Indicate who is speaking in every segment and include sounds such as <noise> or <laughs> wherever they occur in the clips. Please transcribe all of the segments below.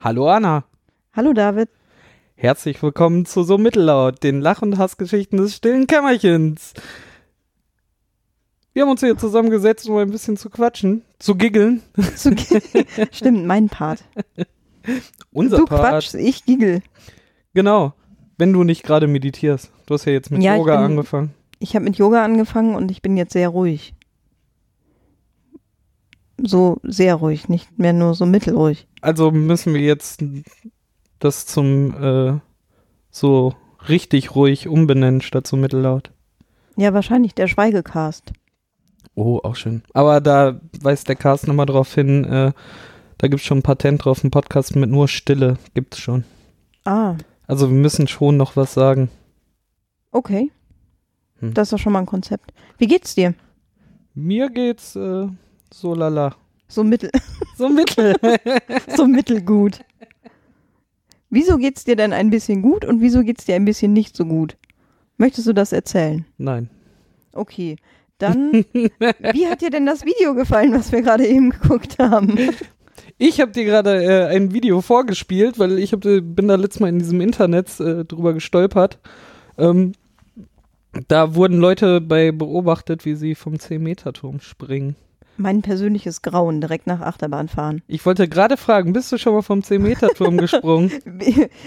Speaker 1: Hallo Anna.
Speaker 2: Hallo David.
Speaker 1: Herzlich willkommen zu So Mittellaut, den Lach- und Hassgeschichten des stillen Kämmerchens. Wir haben uns hier zusammengesetzt, um ein bisschen zu quatschen, zu giggeln.
Speaker 2: Zu <laughs> Stimmt, mein Part.
Speaker 1: Unser
Speaker 2: du
Speaker 1: Part.
Speaker 2: quatschst, ich giggel.
Speaker 1: Genau. Wenn du nicht gerade meditierst. Du hast ja jetzt mit
Speaker 2: Ja, ich
Speaker 1: Yoga
Speaker 2: bin-
Speaker 1: angefangen.
Speaker 2: Ich habe mit Yoga angefangen und ich bin jetzt sehr ruhig. So sehr ruhig, nicht mehr nur so mittelruhig.
Speaker 1: Also müssen wir jetzt das zum äh, so richtig ruhig umbenennen statt so mittellaut.
Speaker 2: Ja, wahrscheinlich der Schweigecast.
Speaker 1: Oh, auch schön. Aber da weist der Cast nochmal drauf hin, äh, da gibt es schon ein Patent drauf, ein Podcast mit nur Stille gibt's schon.
Speaker 2: Ah,
Speaker 1: Also wir müssen schon noch was sagen.
Speaker 2: okay.
Speaker 1: Hm.
Speaker 2: Das ist doch schon mal ein Konzept. Wie geht's dir?
Speaker 1: Mir geht's äh, so lala.
Speaker 2: So mittel, <laughs>
Speaker 1: So mittel. <laughs>
Speaker 2: so mittelgut. Wieso geht's dir denn ein bisschen gut und wieso geht's dir ein bisschen nicht so gut? Möchtest du das erzählen?
Speaker 1: Nein.
Speaker 2: Okay, dann, <laughs> wie hat dir denn das Video gefallen, was wir gerade eben geguckt haben?
Speaker 1: Ich habe dir gerade äh, ein Video vorgespielt, weil ich hab, äh, bin da letztes Mal in diesem Internet äh, drüber gestolpert. Ähm, da wurden Leute bei beobachtet, wie sie vom 10-Meter-Turm springen.
Speaker 2: Mein persönliches Grauen direkt nach Achterbahn fahren.
Speaker 1: Ich wollte gerade fragen, bist du schon mal vom 10-Meter-Turm <laughs> gesprungen?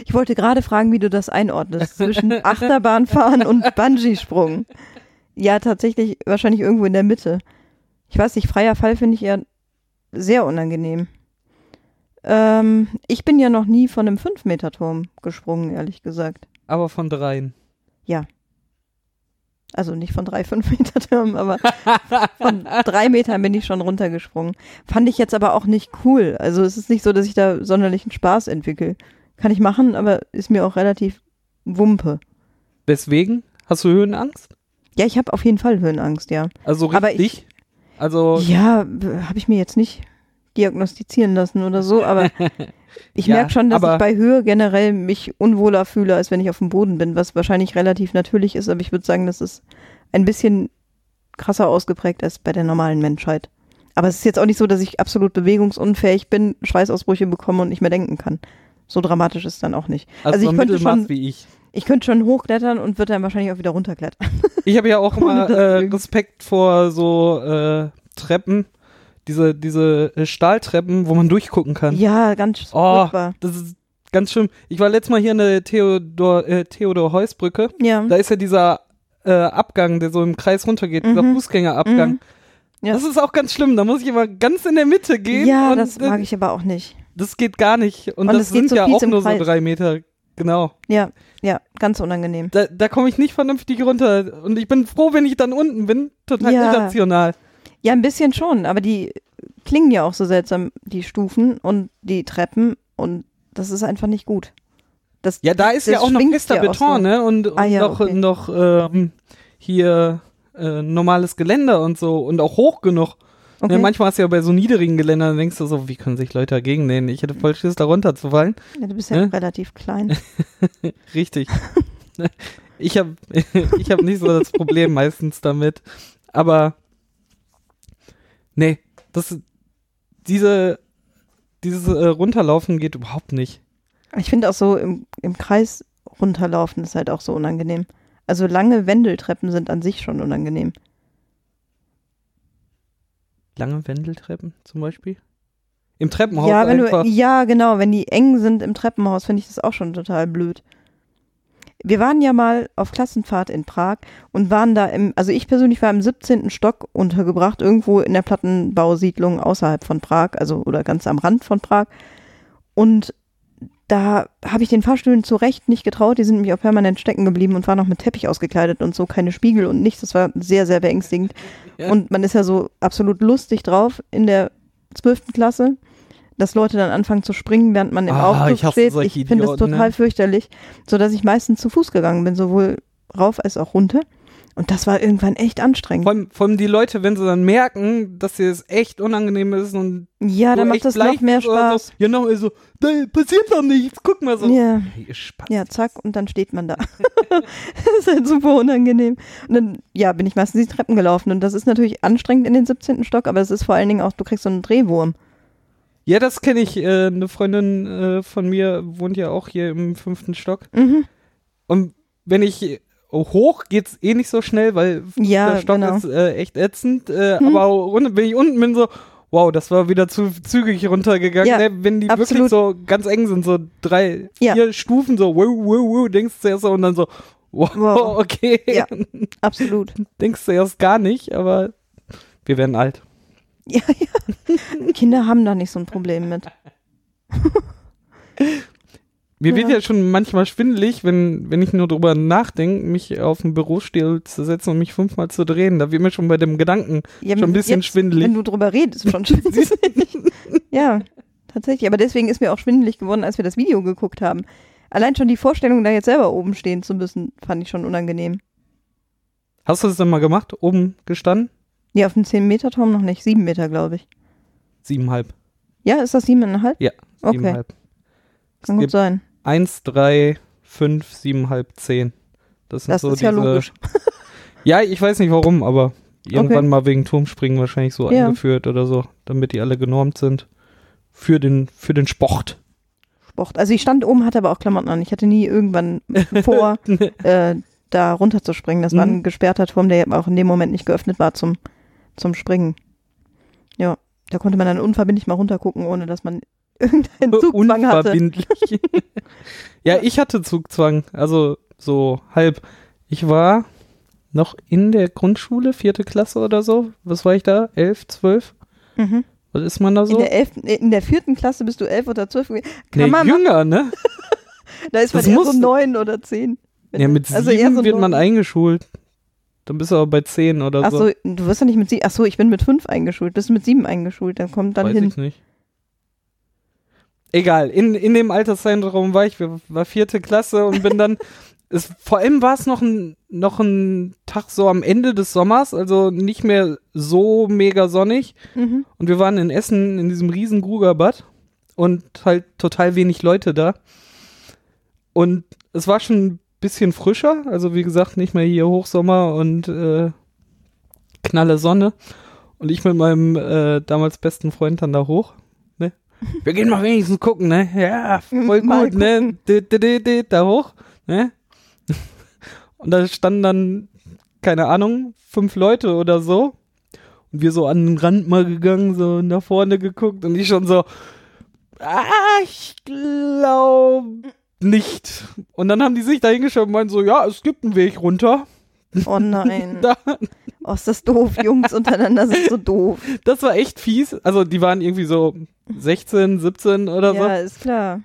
Speaker 2: Ich wollte gerade fragen, wie du das einordnest zwischen <laughs> Achterbahnfahren und Bungee-Sprung. Ja, tatsächlich wahrscheinlich irgendwo in der Mitte. Ich weiß nicht, freier Fall finde ich ja sehr unangenehm. Ähm, ich bin ja noch nie von einem 5-Meter-Turm gesprungen, ehrlich gesagt.
Speaker 1: Aber von dreien.
Speaker 2: Also nicht von drei <laughs> 5-Meter-Türmen, aber von <laughs> drei Metern bin ich schon runtergesprungen. Fand ich jetzt aber auch nicht cool. Also es ist nicht so, dass ich da sonderlichen Spaß entwickle. Kann ich machen, aber ist mir auch relativ Wumpe.
Speaker 1: Weswegen? Hast du Höhenangst?
Speaker 2: Ja, ich habe auf jeden Fall Höhenangst, ja.
Speaker 1: Also
Speaker 2: Aber
Speaker 1: richtig? also
Speaker 2: Ja, habe ich mir jetzt nicht diagnostizieren lassen oder so, aber <laughs> ich
Speaker 1: Ja,
Speaker 2: merke schon, dass ich bei Höhe generell mich unwohler fühle, als wenn ich auf dem Boden bin, was wahrscheinlich relativ natürlich ist, aber ich würde sagen, das ist ein bisschen krasser ausgeprägt als bei der normalen Menschheit. Aber es ist jetzt auch nicht so, dass ich absolut bewegungsunfähig bin, Schweißausbrüche bekomme und nicht mehr denken kann. So dramatisch ist es dann auch nicht.
Speaker 1: also,
Speaker 2: also ich könnte schon-
Speaker 1: wie ich.
Speaker 2: Ich könnte schon hochklettern und würde dann wahrscheinlich auch wieder runterklettern.
Speaker 1: Ich habe ja auch <laughs> immer äh, Respekt vor so äh, Treppen, diese, diese äh, Stahltreppen, wo man durchgucken kann.
Speaker 2: Ja, ganz
Speaker 1: Oh,
Speaker 2: furchtbar.
Speaker 1: das ist ganz schlimm. Ich war letztes Mal hier in der Theodor, äh, Theodor Heuss Brücke.
Speaker 2: Ja.
Speaker 1: Da ist ja dieser äh, Abgang, der so im Kreis runtergeht, dieser
Speaker 2: Mhm.
Speaker 1: Fußgängerabgang.
Speaker 2: Mhm. Ja.
Speaker 1: Das ist auch ganz schlimm. Da muss ich immer ganz in der Mitte gehen.
Speaker 2: Ja,
Speaker 1: und,
Speaker 2: das
Speaker 1: äh,
Speaker 2: mag ich aber auch nicht.
Speaker 1: Das geht gar nicht. Und,
Speaker 2: Und
Speaker 1: das sind
Speaker 2: so
Speaker 1: ja auch nur
Speaker 2: Kreis.
Speaker 1: so drei Meter. Genau.
Speaker 2: Ja, ja, ganz unangenehm.
Speaker 1: Da, da komme ich nicht vernünftig runter. Und ich bin froh, wenn ich dann unten bin. Total
Speaker 2: Ja.
Speaker 1: irrational.
Speaker 2: Ja, ein bisschen schon, aber die klingen ja auch so seltsam, die Stufen und die Treppen und das ist einfach nicht gut. Das,
Speaker 1: Ja, da ist ja auch noch fester Beton,
Speaker 2: so.
Speaker 1: ne? Und, und
Speaker 2: Ah, ja,
Speaker 1: noch,
Speaker 2: okay.
Speaker 1: noch ähm, hier äh, normales Geländer und so und auch hoch genug.
Speaker 2: Okay.
Speaker 1: Ne, manchmal hast du ja bei so niedrigen Geländern, denkst du so, wie können sich Leute dagegen lehnen? Ich hätte voll Schiss, da runterzufallen.
Speaker 2: ja, du bist ja
Speaker 1: Ne?
Speaker 2: relativ klein. <laughs>
Speaker 1: Richtig. <laughs> ich habe <laughs> ich hab nicht so das Problem meistens damit. Aber nee, das, diese, dieses äh, Runterlaufen geht überhaupt nicht.
Speaker 2: Ich finde auch so im, im Kreis runterlaufen ist halt auch so unangenehm. Also lange Wendeltreppen sind an sich schon unangenehm.
Speaker 1: Lange Wendeltreppen zum Beispiel? Im Treppenhaus
Speaker 2: ja, wenn
Speaker 1: einfach.
Speaker 2: du, ja, genau, wenn die eng sind im Treppenhaus, finde ich das auch schon total blöd. Wir waren ja mal auf Klassenfahrt in Prag und waren da im, also ich persönlich war im 17. Stock untergebracht, irgendwo in der Plattenbausiedlung außerhalb von Prag, also oder ganz am Rand von Prag. Und da habe ich den Fahrstühlen zu Recht nicht getraut, die sind nämlich auch permanent stecken geblieben und waren noch mit Teppich ausgekleidet und so, keine Spiegel und nichts. Das war sehr, sehr beängstigend.
Speaker 1: Ja.
Speaker 2: Und man ist ja so absolut lustig drauf in der 12. Klasse, dass Leute dann anfangen zu springen, während man im
Speaker 1: Ah,
Speaker 2: Aufzug
Speaker 1: ich
Speaker 2: steht. Ich finde das
Speaker 1: Idioten,
Speaker 2: total
Speaker 1: ne?
Speaker 2: fürchterlich, sodass ich meistens zu Fuß gegangen bin, sowohl rauf als auch runter. Und das war irgendwann echt anstrengend.
Speaker 1: Vor allem, vor allem die Leute, wenn sie dann merken, dass dir das echt unangenehm ist und
Speaker 2: ja, dann macht das noch mehr Spaß.
Speaker 1: So, ja, noch so, da passiert doch nichts, guck mal so.
Speaker 2: Ja. Ja, zack, und dann steht man da. <laughs> das ist halt super unangenehm. Und dann, ja, bin ich meistens die Treppen gelaufen. Und das ist natürlich anstrengend in den 17. Stock, aber es ist vor allen Dingen auch, du kriegst so einen Drehwurm.
Speaker 1: Ja, das kenne ich. Äh, eine Freundin äh, von mir wohnt ja auch hier im fünften Stock.
Speaker 2: Mhm.
Speaker 1: Und wenn ich hoch geht's eh nicht so schnell, weil
Speaker 2: Ja,
Speaker 1: der Stock
Speaker 2: genau.
Speaker 1: ist äh, echt ätzend. Äh,
Speaker 2: Hm.
Speaker 1: Aber unten, wenn ich unten bin, so, wow, das war wieder zu zügig runtergegangen.
Speaker 2: Ja,
Speaker 1: ne? Wenn die wirklich
Speaker 2: absolut.
Speaker 1: so ganz eng sind, so drei,
Speaker 2: Ja.
Speaker 1: vier Stufen, so, wow, wow, wow, denkst du erst so und dann so, wow,
Speaker 2: Wow. <laughs>
Speaker 1: okay.
Speaker 2: Ja. Absolut. <laughs>
Speaker 1: Denkst du erst gar nicht, aber wir werden alt.
Speaker 2: Ja, ja. Kinder haben da nicht so ein Problem mit.
Speaker 1: Mir
Speaker 2: Ja.
Speaker 1: wird ja schon manchmal schwindelig, wenn, wenn ich nur drüber nachdenke, mich auf den Bürostuhl zu setzen und mich fünfmal zu drehen. Da wird mir schon bei dem Gedanken
Speaker 2: Ja,
Speaker 1: schon ein bisschen
Speaker 2: jetzt,
Speaker 1: schwindelig.
Speaker 2: Wenn du drüber redest, schon schwindelig. <laughs> ja, tatsächlich. Aber deswegen ist mir auch schwindelig geworden, als wir das Video geguckt haben. Allein schon die Vorstellung, da jetzt selber oben stehen zu müssen, fand ich schon unangenehm.
Speaker 1: Hast du das denn mal gemacht? Oben gestanden?
Speaker 2: Nee, auf dem 10-Meter-Turm noch nicht. 7 Meter, glaube ich.
Speaker 1: Siebenhalb.
Speaker 2: Ja, ist das 7,5?
Speaker 1: Ja,
Speaker 2: Okay,
Speaker 1: Siebenhalb.
Speaker 2: kann gut sein.
Speaker 1: eins, drei, fünf, siebenhalb, zehn. Das sind
Speaker 2: Das
Speaker 1: so
Speaker 2: ist ja
Speaker 1: diese,
Speaker 2: logisch. <laughs>
Speaker 1: Ja, ich weiß nicht warum, aber irgendwann
Speaker 2: Okay.
Speaker 1: mal wegen Turmspringen wahrscheinlich so
Speaker 2: Ja.
Speaker 1: eingeführt oder so, damit die alle genormt sind. Für den, für den Sport.
Speaker 2: Sport. Also ich stand oben, hatte aber auch Klamotten an. Ich hatte nie irgendwann <laughs> vor, äh, da runterzuspringen. Das war
Speaker 1: Mhm.
Speaker 2: ein gesperrter Turm, der auch in dem Moment nicht geöffnet war zum, zum Springen. Ja, da konnte man dann unverbindlich mal runtergucken, ohne dass man <laughs> irgendeinen Zugzwang hatte.
Speaker 1: Unverbindlich. <laughs> ja, ich hatte Zugzwang, also so halb. Ich war noch in der Grundschule, vierte Klasse oder so. Was war ich da? Elf, zwölf?
Speaker 2: Mhm.
Speaker 1: Was ist man da so?
Speaker 2: In, der elften, in der vierten Klasse bist du elf oder zwölf. gewesen. Kann
Speaker 1: nee,
Speaker 2: man
Speaker 1: jünger, ne? <laughs>
Speaker 2: Da ist man
Speaker 1: das
Speaker 2: eher
Speaker 1: muss-
Speaker 2: so neun oder zehn.
Speaker 1: Ja, mit
Speaker 2: Also
Speaker 1: sieben
Speaker 2: eher so
Speaker 1: wird man
Speaker 2: neun.
Speaker 1: eingeschult. Dann bist du aber bei zehn oder
Speaker 2: Ach
Speaker 1: so.
Speaker 2: so, du wirst ja nicht mit sieben. Ach so, ich bin mit fünf eingeschult. Bist du mit sieben eingeschult? Dann kommt dann
Speaker 1: Weiß
Speaker 2: hin.
Speaker 1: ich nicht. Egal, in, in dem Alterszeitraum war ich, wir- war vierte Klasse und bin dann, <laughs> es, vor allem war es noch ein, noch ein Tag so am Ende des Sommers, also nicht mehr so mega sonnig.
Speaker 2: Mhm.
Speaker 1: Und wir waren in Essen in diesem riesen Grugerbad und halt total wenig Leute da. Und es war schon bisschen frischer, also wie gesagt, nicht mehr hier Hochsommer und äh, knalle Sonne. Und ich mit meinem äh, damals besten Freund dann da hoch. Ne? <laughs> Wir gehen mal wenigstens gucken, ne? Ja, voll gut, ne? Dit, dit, dit, Da hoch, ne? <laughs> Und da standen dann, keine Ahnung, fünf Leute oder so. Und wir so an den Rand mal gegangen, so nach vorne geguckt und ich schon so, ah, ich glaube nicht. Und dann haben die sich da hingeschaut und meinten so, ja, es gibt einen Weg runter.
Speaker 2: Oh nein. <laughs>
Speaker 1: Da,
Speaker 2: Oh, ist das doof. Jungs untereinander sind so doof.
Speaker 1: das war echt fies. Also die waren irgendwie so 16, 17 oder
Speaker 2: Ja,
Speaker 1: so.
Speaker 2: ist klar.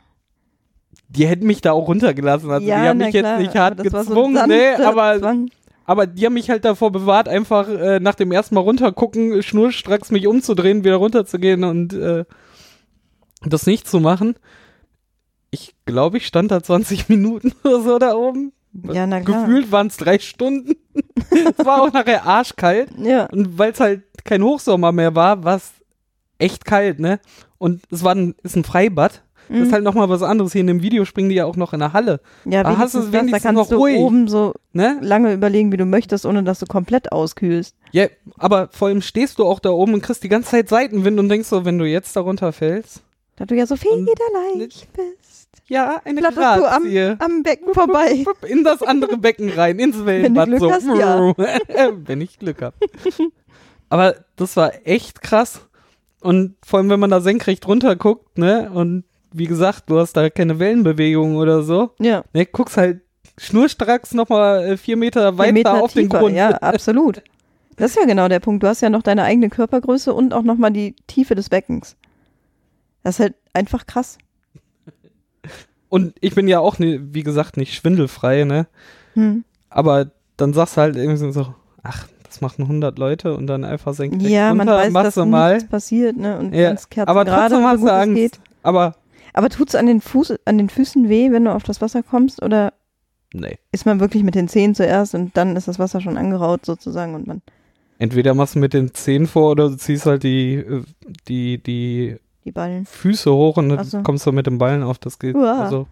Speaker 1: Die hätten mich da auch runtergelassen. Also
Speaker 2: ja,
Speaker 1: die haben mich jetzt
Speaker 2: klar,
Speaker 1: nicht hart
Speaker 2: so
Speaker 1: gezwungen,
Speaker 2: ein
Speaker 1: nee, aber,
Speaker 2: Zwang.
Speaker 1: aber die haben mich halt davor bewahrt, einfach äh, nach dem ersten Mal runtergucken, schnurstracks mich umzudrehen, wieder runterzugehen und äh, das nicht zu machen. Ich glaube, ich stand da 20 <laughs> Minuten oder so da oben.
Speaker 2: Ja, na klar.
Speaker 1: Gefühlt waren es drei Stunden. <laughs> es war auch nachher arschkalt.
Speaker 2: Ja.
Speaker 1: Und weil es halt kein Hochsommer mehr war, war es echt kalt, ne? Und es war ein, ist ein Freibad. Das
Speaker 2: Mhm.
Speaker 1: ist halt nochmal was anderes. Hier in dem Video springen die ja auch noch in der Halle,
Speaker 2: ja,
Speaker 1: da hast du es
Speaker 2: wenigstens das, da kannst
Speaker 1: noch
Speaker 2: du
Speaker 1: ruhig.
Speaker 2: oben so
Speaker 1: ne?
Speaker 2: lange überlegen, wie du möchtest, ohne dass du komplett auskühlst.
Speaker 1: Ja, aber vor allem stehst du auch da oben und kriegst die ganze Zeit Seitenwind und denkst so, wenn du jetzt da runterfällst.
Speaker 2: Da du ja so federleicht bist.
Speaker 1: Ja, eine
Speaker 2: Flatterst du am, am Becken vorbei.
Speaker 1: In das andere Becken rein, ins Wellenbad.
Speaker 2: Glück
Speaker 1: so.
Speaker 2: ja. <laughs>
Speaker 1: wenn ich Glück habe. <laughs> Aber das war echt krass. Und vor allem, wenn man da senkrecht runter guckt, ne? Und wie gesagt, du hast da keine Wellenbewegung oder so.
Speaker 2: Ja.
Speaker 1: Ne, guckst halt schnurstracks nochmal äh, vier Meter
Speaker 2: Vier
Speaker 1: weiter
Speaker 2: Meter
Speaker 1: auf den
Speaker 2: tiefer.
Speaker 1: Grund.
Speaker 2: Ja, absolut. Das ist ja genau der Punkt. Du hast ja noch deine eigene Körpergröße und auch nochmal die Tiefe des Beckens. Das ist halt einfach krass.
Speaker 1: Und ich bin ja auch, ne, wie gesagt, nicht schwindelfrei, ne?
Speaker 2: Hm.
Speaker 1: Aber dann sagst du halt irgendwie so, ach, das machen 100 Leute und dann einfach senkrecht
Speaker 2: Ja, man
Speaker 1: runter,
Speaker 2: weiß,
Speaker 1: machst
Speaker 2: dass
Speaker 1: mal.
Speaker 2: nichts passiert, ne? Und
Speaker 1: Ja, aber
Speaker 2: kerzengerade,
Speaker 1: trotzdem hast du
Speaker 2: es
Speaker 1: Angst.
Speaker 2: geht.
Speaker 1: Aber,
Speaker 2: Aber tut's an den Fuß, an den Füßen weh, wenn du auf das Wasser kommst? Oder
Speaker 1: nee.
Speaker 2: ist man wirklich mit den Zehen zuerst und dann ist das Wasser schon angeraut sozusagen und man
Speaker 1: Entweder machst du mit den Zehen vor oder du ziehst halt die, äh, die, die
Speaker 2: die Ballen.
Speaker 1: Füße hoch und dann
Speaker 2: so.
Speaker 1: kommst du mit dem Ballen auf. Das geht.
Speaker 2: Uah.
Speaker 1: Also,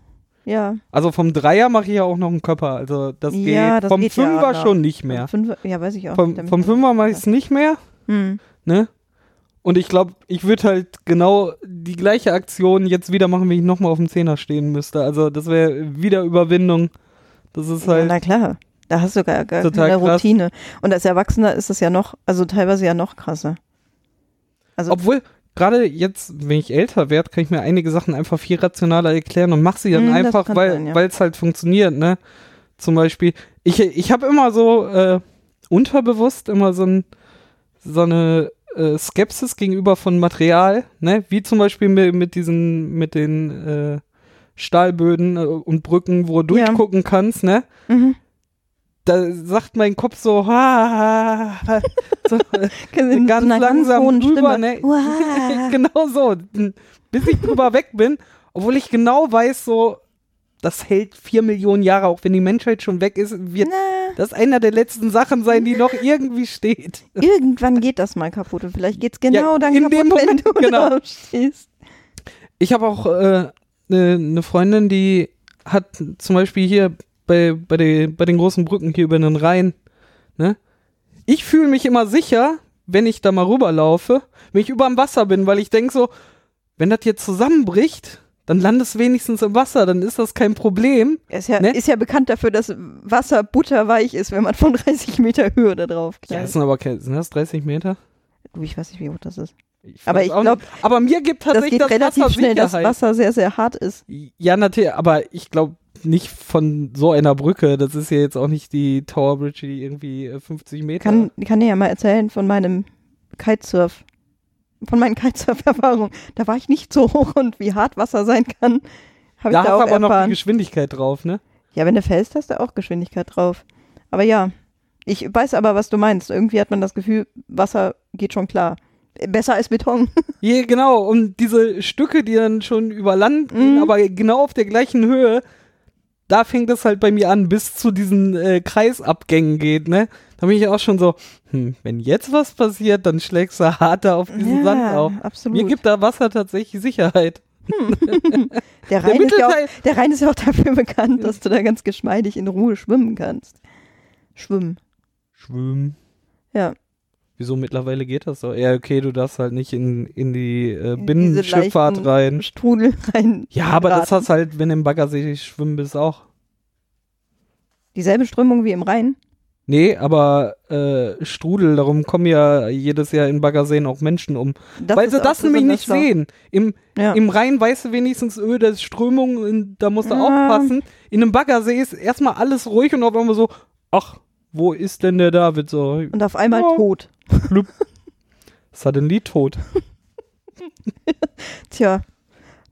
Speaker 2: Ja.
Speaker 1: also vom Dreier mache ich ja auch noch einen Körper. Also das
Speaker 2: Ja,
Speaker 1: geht.
Speaker 2: das
Speaker 1: vom
Speaker 2: geht ja
Speaker 1: Fünfer
Speaker 2: auch.
Speaker 1: schon nicht mehr.
Speaker 2: Fünf, ja, weiß ich auch.
Speaker 1: Vom, vom Fünfer mache ich es nicht mehr.
Speaker 2: Hm.
Speaker 1: Ne? Und ich glaube, ich würde halt genau die gleiche Aktion jetzt wieder machen, wenn ich nochmal auf dem Zehner stehen müsste. Also das wäre wieder Überwindung. Das ist
Speaker 2: Ja,
Speaker 1: halt.
Speaker 2: na klar. Da hast du gar, gar keine
Speaker 1: krass.
Speaker 2: Routine. Und als Erwachsener ist es ja noch, also teilweise ja noch krasser. Also
Speaker 1: Obwohl, gerade jetzt, wenn ich älter werde, kann ich mir einige Sachen einfach viel rationaler erklären und mache sie dann
Speaker 2: das
Speaker 1: einfach, weil
Speaker 2: ja.
Speaker 1: es halt funktioniert, ne? Zum Beispiel, ich, ich habe immer so äh, unterbewusst immer so, ein, so eine äh, Skepsis gegenüber von Material, ne? Wie zum Beispiel mit, mit diesen, mit den äh, Stahlböden äh, und Brücken, wo du
Speaker 2: Ja.
Speaker 1: durchgucken kannst, ne?
Speaker 2: mhm.
Speaker 1: Da sagt mein Kopf so, ha, ha, ha, so <laughs> äh, ganz langsam
Speaker 2: hohen
Speaker 1: drüber, ne? <laughs> Genau so. Bis ich drüber weg bin, obwohl ich genau weiß, so, das hält vier Millionen Jahre, auch wenn die Menschheit schon weg ist, wird
Speaker 2: Na,
Speaker 1: das einer der letzten Sachen sein, die noch irgendwie steht.
Speaker 2: irgendwann geht das mal kaputt und vielleicht geht's genau
Speaker 1: Ja,
Speaker 2: dann
Speaker 1: in
Speaker 2: kaputt,
Speaker 1: dem
Speaker 2: wenn
Speaker 1: Moment,
Speaker 2: du
Speaker 1: genau.
Speaker 2: stehst.
Speaker 1: Ich habe auch eine äh, ne Freundin, die hat zum Beispiel hier bei, bei, den, bei den großen Brücken hier über den Rhein, ne? Ich fühle mich immer sicher, wenn ich da mal rüberlaufe, wenn ich über dem Wasser bin, weil ich denke so, wenn das jetzt zusammenbricht, dann landest du wenigstens im Wasser, dann ist das kein Problem.
Speaker 2: Ist ja,
Speaker 1: Ne?
Speaker 2: ist ja bekannt dafür, dass Wasser butterweich ist, wenn man von <laughs> 30 Meter Höhe da drauf
Speaker 1: Ja,
Speaker 2: knallt.
Speaker 1: das sind aber keine, sind das 30 Meter?
Speaker 2: Du, ich weiß nicht, wie hoch das ist.
Speaker 1: Ich
Speaker 2: Aber ich
Speaker 1: auch
Speaker 2: glaub,
Speaker 1: nicht. aber mir gibt
Speaker 2: Das
Speaker 1: tatsächlich
Speaker 2: geht
Speaker 1: das,
Speaker 2: relativ
Speaker 1: Wasser
Speaker 2: schnell, dass. Wasser sehr, sehr hart ist.
Speaker 1: Ja, natürlich, aber ich glaube nicht von so einer Brücke. Das ist ja jetzt auch nicht die Tower Bridge, die irgendwie äh, 50 Meter.
Speaker 2: Kann, kann dir ja mal erzählen von meinem Kitesurf, von meinen Kitesurf-Erfahrungen. Da war ich nicht so hoch und wie hart Wasser sein kann, habe
Speaker 1: da
Speaker 2: ich da
Speaker 1: hast
Speaker 2: auch
Speaker 1: du aber noch die
Speaker 2: erfahren.
Speaker 1: Geschwindigkeit drauf, ne?
Speaker 2: Ja, wenn du fällst, hast du auch Geschwindigkeit drauf. Aber ja, ich weiß aber, was du meinst. Irgendwie hat man das Gefühl, Wasser geht schon klar. Besser als Beton. <laughs>
Speaker 1: Ja, genau. Und diese Stücke, die dann schon über Land gehen,
Speaker 2: Mhm.
Speaker 1: aber genau auf der gleichen Höhe, da fängt es halt bei mir an, bis zu diesen äh, Kreisabgängen geht, ne? Da bin ich auch schon so, hm, wenn jetzt was passiert, dann schlägst du harter auf diesen Sand auf.
Speaker 2: absolut.
Speaker 1: Mir gibt da Wasser tatsächlich Sicherheit. <laughs>
Speaker 2: der, Rhein
Speaker 1: der
Speaker 2: ist ja auch,
Speaker 1: Mittelteil-
Speaker 2: der Rhein ist ja auch dafür bekannt, dass du da ganz geschmeidig in Ruhe schwimmen kannst. Schwimmen.
Speaker 1: Schwimmen.
Speaker 2: Ja.
Speaker 1: Wieso mittlerweile geht das so? Ja, okay, du darfst halt nicht in, in die äh, Binnenschifffahrt rein.
Speaker 2: Strudel <laughs> rein.
Speaker 1: Ja, aber das hast halt, wenn du im Baggersee schwimmen bist, auch.
Speaker 2: Dieselbe Strömung wie im Rhein.
Speaker 1: Nee, aber äh, Strudel, darum kommen ja jedes Jahr in Baggerseen auch Menschen um.
Speaker 2: Das
Speaker 1: weil sie das nämlich nicht sehen. Im.
Speaker 2: Ja.
Speaker 1: Im Rhein weißt du wenigstens, öh, da ist Strömung, da musst du
Speaker 2: Ja.
Speaker 1: aufpassen. In einem Baggersee ist erstmal alles ruhig und auf einmal so, ach, wo ist denn der David? So,
Speaker 2: Und auf einmal
Speaker 1: Ja.
Speaker 2: tot.
Speaker 1: blub. Die tot? <laughs>
Speaker 2: Tja.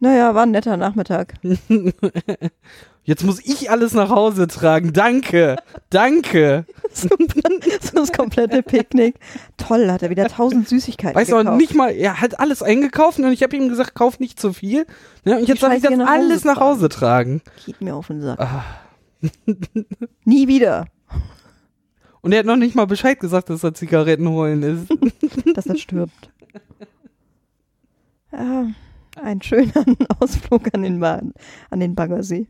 Speaker 2: Naja, war ein netter Nachmittag. <laughs>
Speaker 1: Jetzt muss ich alles nach Hause tragen. Danke. Danke. <laughs>
Speaker 2: so das komplette Picknick. Toll, hat er wieder tausend Süßigkeiten
Speaker 1: Weißt du,
Speaker 2: gekauft.
Speaker 1: auch nicht mal, er hat alles eingekauft und ich habe ihm gesagt, kauf nicht zu viel. Ne? Und jetzt darf ich das
Speaker 2: nach Hause
Speaker 1: alles nach
Speaker 2: tragen.
Speaker 1: Hause tragen.
Speaker 2: Geht mir auf den Sack.
Speaker 1: Ah.
Speaker 2: Nie wieder,
Speaker 1: Und er hat noch nicht mal Bescheid gesagt, dass er Zigaretten holen ist. <laughs>
Speaker 2: dass er stirbt. Ja, ein schöner <laughs> Ausflug an den, ba an den Baggersee.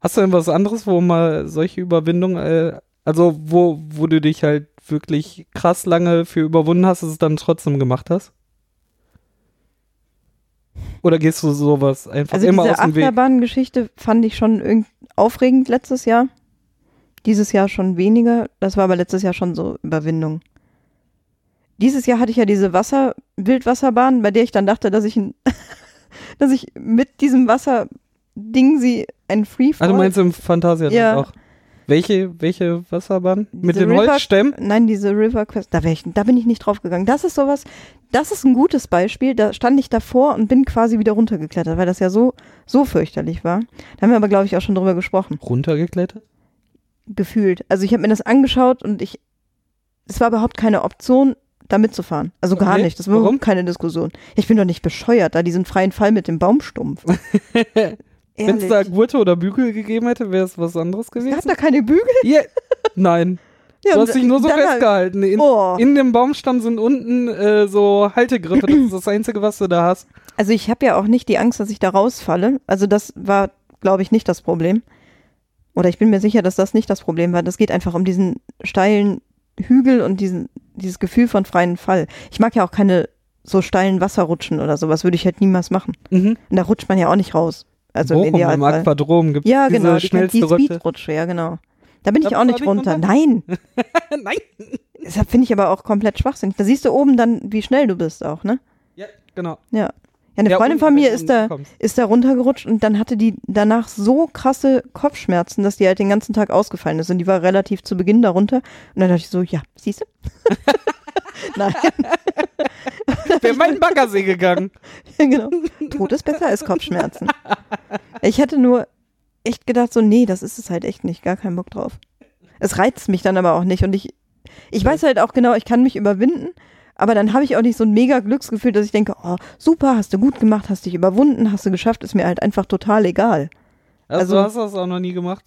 Speaker 1: Hast du denn was anderes, wo mal solche Überwindung, äh, also wo, wo du dich halt wirklich krass lange für überwunden hast, dass es dann trotzdem gemacht hast? Oder gehst du sowas einfach
Speaker 2: Also
Speaker 1: immer
Speaker 2: diese
Speaker 1: aus dem Weg?
Speaker 2: Achterbahn-Geschichte fand ich schon aufregend letztes Jahr. Dieses Jahr schon weniger. Das war aber letztes Jahr schon so Überwindung. Dieses Jahr hatte ich ja diese Wasser, Wildwasserbahn, bei der ich dann dachte, dass ich, ein, <laughs> dass ich mit diesem Wasserding sie ein Freefall.
Speaker 1: Ah, du meinst im Phantasialand
Speaker 2: Ja.
Speaker 1: auch. Welche, welche Wasserbahn? Mit
Speaker 2: Diese
Speaker 1: den
Speaker 2: River-
Speaker 1: Holzstämmen?
Speaker 2: Nein, diese River Quest, da, ich, da bin ich nicht drauf gegangen. Das ist sowas, das ist ein gutes Beispiel. Da stand ich davor und bin quasi wieder runtergeklettert, weil das ja so, so fürchterlich war. Da haben wir aber, glaube ich, auch schon drüber gesprochen.
Speaker 1: Runtergeklettert?
Speaker 2: Gefühlt. Also ich habe mir das angeschaut und ich, es war überhaupt keine Option, da mitzufahren. Also gar
Speaker 1: Okay,
Speaker 2: nicht. Das war
Speaker 1: warum?
Speaker 2: überhaupt keine Diskussion. Ich bin doch nicht bescheuert, da diesen freien Fall mit dem Baumstumpf. <laughs>
Speaker 1: Wenn es da Gurte oder Bügel gegeben hätte, wäre es was anderes
Speaker 2: Es
Speaker 1: gewesen?
Speaker 2: gab da keine Bügel.
Speaker 1: Ja. Nein.
Speaker 2: Ja,
Speaker 1: Du hast dich nur so
Speaker 2: halt-
Speaker 1: festgehalten. In,
Speaker 2: Oh.
Speaker 1: in dem Baumstamm sind unten äh, so Haltegriffe. Das ist das Einzige, was du da hast.
Speaker 2: Also ich habe ja auch nicht die Angst, dass ich da rausfalle. Also das war, glaube ich, nicht das Problem. Oder ich bin mir sicher, dass das nicht das Problem war. Das geht einfach um diesen steilen Hügel und diesen, dieses Gefühl von freien Fall. Ich mag ja auch keine so steilen Wasserrutschen oder sowas würde ich halt niemals machen.
Speaker 1: Mhm.
Speaker 2: Und da rutscht man ja auch nicht raus. Also im
Speaker 1: Bochum, im
Speaker 2: Idealfall.
Speaker 1: Aquadrom gibt
Speaker 2: Ja,
Speaker 1: diese
Speaker 2: genau, die, die
Speaker 1: schnellste Rutsche.
Speaker 2: Speedrutsche, ja genau. Da bin ich
Speaker 1: Da
Speaker 2: auch nicht runter. Nein, <laughs>
Speaker 1: Nein.
Speaker 2: deshalb finde ich aber auch komplett schwachsinnig. Da siehst du oben dann, wie schnell du bist auch, ne?
Speaker 1: Ja, genau.
Speaker 2: Ja. Ja, eine
Speaker 1: Ja,
Speaker 2: Freundin
Speaker 1: und
Speaker 2: von mir ist da,
Speaker 1: kommst.
Speaker 2: ist da runtergerutscht und dann hatte die danach so krasse Kopfschmerzen, dass die halt den ganzen Tag ausgefallen ist. Und die war relativ zu Beginn darunter. Und dann dachte ich so, ja, siehst du? <laughs> Nein,
Speaker 1: Wäre mein Baggersee gegangen. <laughs>
Speaker 2: genau. Tod ist besser als Kopfschmerzen. Ich hatte nur echt gedacht, so, nee, das ist es halt echt nicht. Gar keinen Bock drauf. Es reizt mich dann aber auch nicht. Und ich, ich weiß halt auch genau, ich kann mich überwinden. Aber dann habe ich auch nicht so ein mega Glücksgefühl, dass ich denke, oh, super, hast du gut gemacht, hast dich überwunden, hast du geschafft, ist mir halt einfach total egal.
Speaker 1: Also,
Speaker 2: Also-
Speaker 1: hast du das auch noch nie gemacht?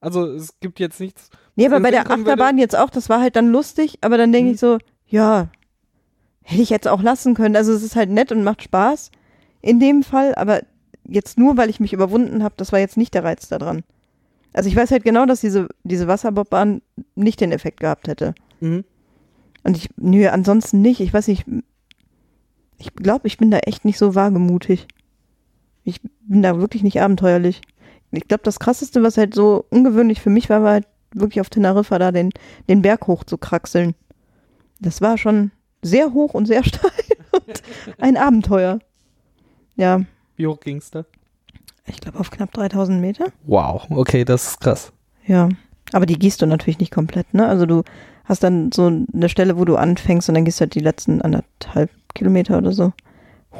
Speaker 1: Also es gibt jetzt nichts.
Speaker 2: Nee, aber bei der
Speaker 1: würde-
Speaker 2: Achterbahn jetzt auch, das war halt dann lustig, aber dann denke
Speaker 1: Mhm.
Speaker 2: ich so, ja, hätte ich jetzt auch lassen können. Also es ist halt nett und macht Spaß in dem Fall, aber jetzt nur, weil ich mich überwunden habe, das war jetzt nicht der Reiz daran. Also ich weiß halt genau, dass diese, diese Wasserbobbahn nicht den Effekt gehabt hätte.
Speaker 1: Mhm.
Speaker 2: Und ich, nö, ansonsten nicht. Ich weiß nicht, ich glaube, ich bin da echt nicht so wagemutig. Ich bin da wirklich nicht abenteuerlich. Ich glaube, das krasseste, was halt so ungewöhnlich für mich war, war halt wirklich auf Teneriffa da den, den Berg hoch zu kraxeln. Das war schon sehr hoch und sehr <laughs> steil und ein Abenteuer. Ja,
Speaker 1: Wie hoch ging's da?
Speaker 2: ich glaube auf knapp 3000 Meter.
Speaker 1: Wow, okay, das ist krass.
Speaker 2: Ja, aber die gehst du natürlich nicht komplett, ne? Also du hast dann so eine Stelle, wo du anfängst und dann gehst du halt die letzten anderthalb Kilometer oder so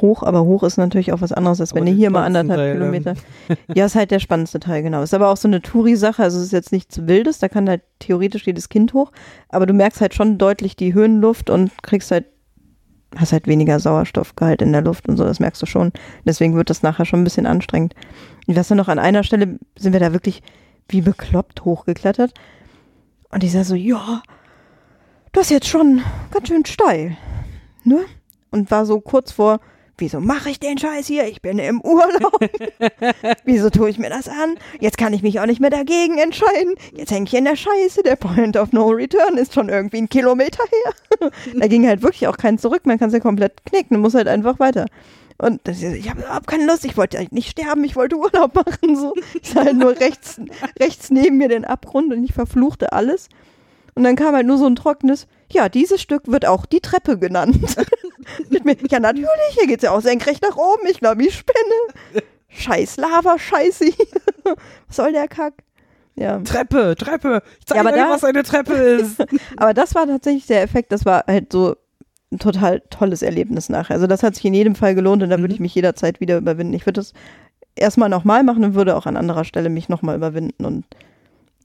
Speaker 2: hoch, aber hoch ist natürlich auch was anderes, als
Speaker 1: Aber
Speaker 2: wenn du hier mal anderthalb
Speaker 1: Teil,
Speaker 2: Kilometer. <laughs> Ja, ist halt der spannendste Teil, genau. Ist aber auch so eine Touri-Sache, also es ist jetzt nichts Wildes, da kann halt theoretisch jedes Kind hoch, aber du merkst halt schon deutlich die Höhenluft und kriegst halt, hast halt weniger Sauerstoffgehalt in der Luft und so, das merkst du schon. Deswegen wird das nachher schon ein bisschen anstrengend. Ich weiß noch, an einer Stelle sind wir da wirklich wie bekloppt hochgeklettert und ich sah so, ja, das ist jetzt schon ganz schön steil, ne? Und war so kurz vor, wieso mache ich den Scheiß hier? Ich bin im Urlaub. <laughs> wieso tue ich mir das an? Jetzt kann ich mich auch nicht mehr dagegen entscheiden. Jetzt hänge ich in der Scheiße. Der Point of No Return ist schon irgendwie ein Kilometer her. da ging halt wirklich auch kein zurück. Man kann es ja komplett knicken. Du musst halt einfach weiter. Und das, ich habe überhaupt keine Lust. Ich wollte eigentlich nicht sterben. Ich wollte Urlaub <laughs> machen. So. Ich sah halt nur rechts, rechts neben mir den Abgrund und ich verfluchte alles. Und dann kam halt nur so ein trockenes, ja, dieses Stück wird auch die Treppe genannt. <laughs> Mit mir, ja, natürlich, hier geht's ja auch senkrecht nach oben. Ich glaube, ich spinne. Scheiß Lava, scheiße. <laughs> Was soll der Kack? Ja.
Speaker 1: Treppe, Treppe. Ich zeig
Speaker 2: Ja,
Speaker 1: dir,
Speaker 2: da-
Speaker 1: was eine Treppe ist. <laughs>
Speaker 2: Aber das war tatsächlich der Effekt, das war halt so ein total tolles Erlebnis nachher. Also das hat sich in jedem Fall gelohnt und da würde
Speaker 1: Mhm.
Speaker 2: ich mich jederzeit wieder überwinden. Ich würde das erstmal nochmal machen und würde auch an anderer Stelle mich nochmal überwinden und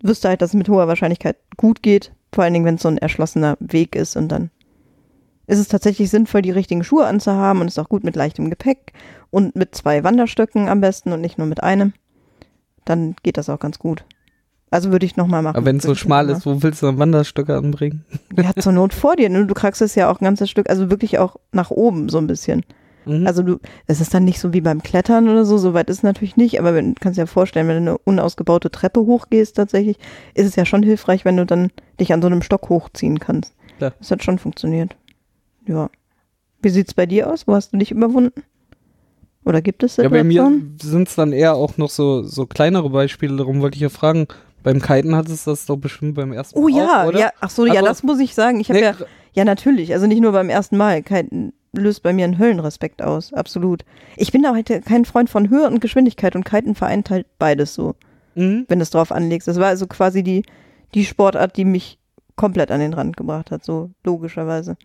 Speaker 2: wüsste halt, dass es mit hoher Wahrscheinlichkeit gut geht. Vor allen Dingen, wenn es so ein erschlossener Weg ist und dann ist es tatsächlich sinnvoll, die richtigen Schuhe anzuhaben und ist auch gut mit leichtem Gepäck und mit zwei Wanderstöcken am besten und nicht nur mit einem. Dann geht das auch ganz gut. Also würde ich nochmal machen.
Speaker 1: Aber wenn es so schmal ist, wo willst du dann Wanderstöcke anbringen?
Speaker 2: Ja, zur Not vor dir. Ne? Du kriegst es ja auch ein ganzes Stück, also wirklich auch nach oben so ein bisschen.
Speaker 1: Mhm.
Speaker 2: Also du, es ist dann nicht so wie beim Klettern oder so, so weit ist es natürlich nicht, aber wenn, kannst dir ja vorstellen, wenn du eine unausgebaute Treppe hochgehst tatsächlich, ist es ja schon hilfreich, wenn du dann dich an so einem Stock hochziehen kannst.
Speaker 1: Klar.
Speaker 2: Das hat schon funktioniert. Ja. Wie sieht's bei dir aus? Wo hast du dich überwunden? Oder gibt es
Speaker 1: ja, bei mir
Speaker 2: Situationen?
Speaker 1: sind es dann eher auch noch so, so kleinere Beispiele. Darum wollte ich ja fragen, beim Kiten hat es das doch bestimmt beim ersten
Speaker 2: Oh
Speaker 1: Mal
Speaker 2: ja,
Speaker 1: auch,
Speaker 2: ja, ach so, ja,
Speaker 1: Also-
Speaker 2: das muss ich sagen. Ich habe
Speaker 1: Nee,
Speaker 2: ja, ja natürlich, also nicht nur beim ersten Mal, kein, löst bei mir einen Höllenrespekt aus, absolut. Ich bin da heute kein Freund von Höhe und Geschwindigkeit und Kiten vereint halt beides so,
Speaker 1: Mhm.
Speaker 2: wenn du es drauf anlegst. Das war also quasi die, die Sportart, die mich komplett an den Rand gebracht hat, so logischerweise.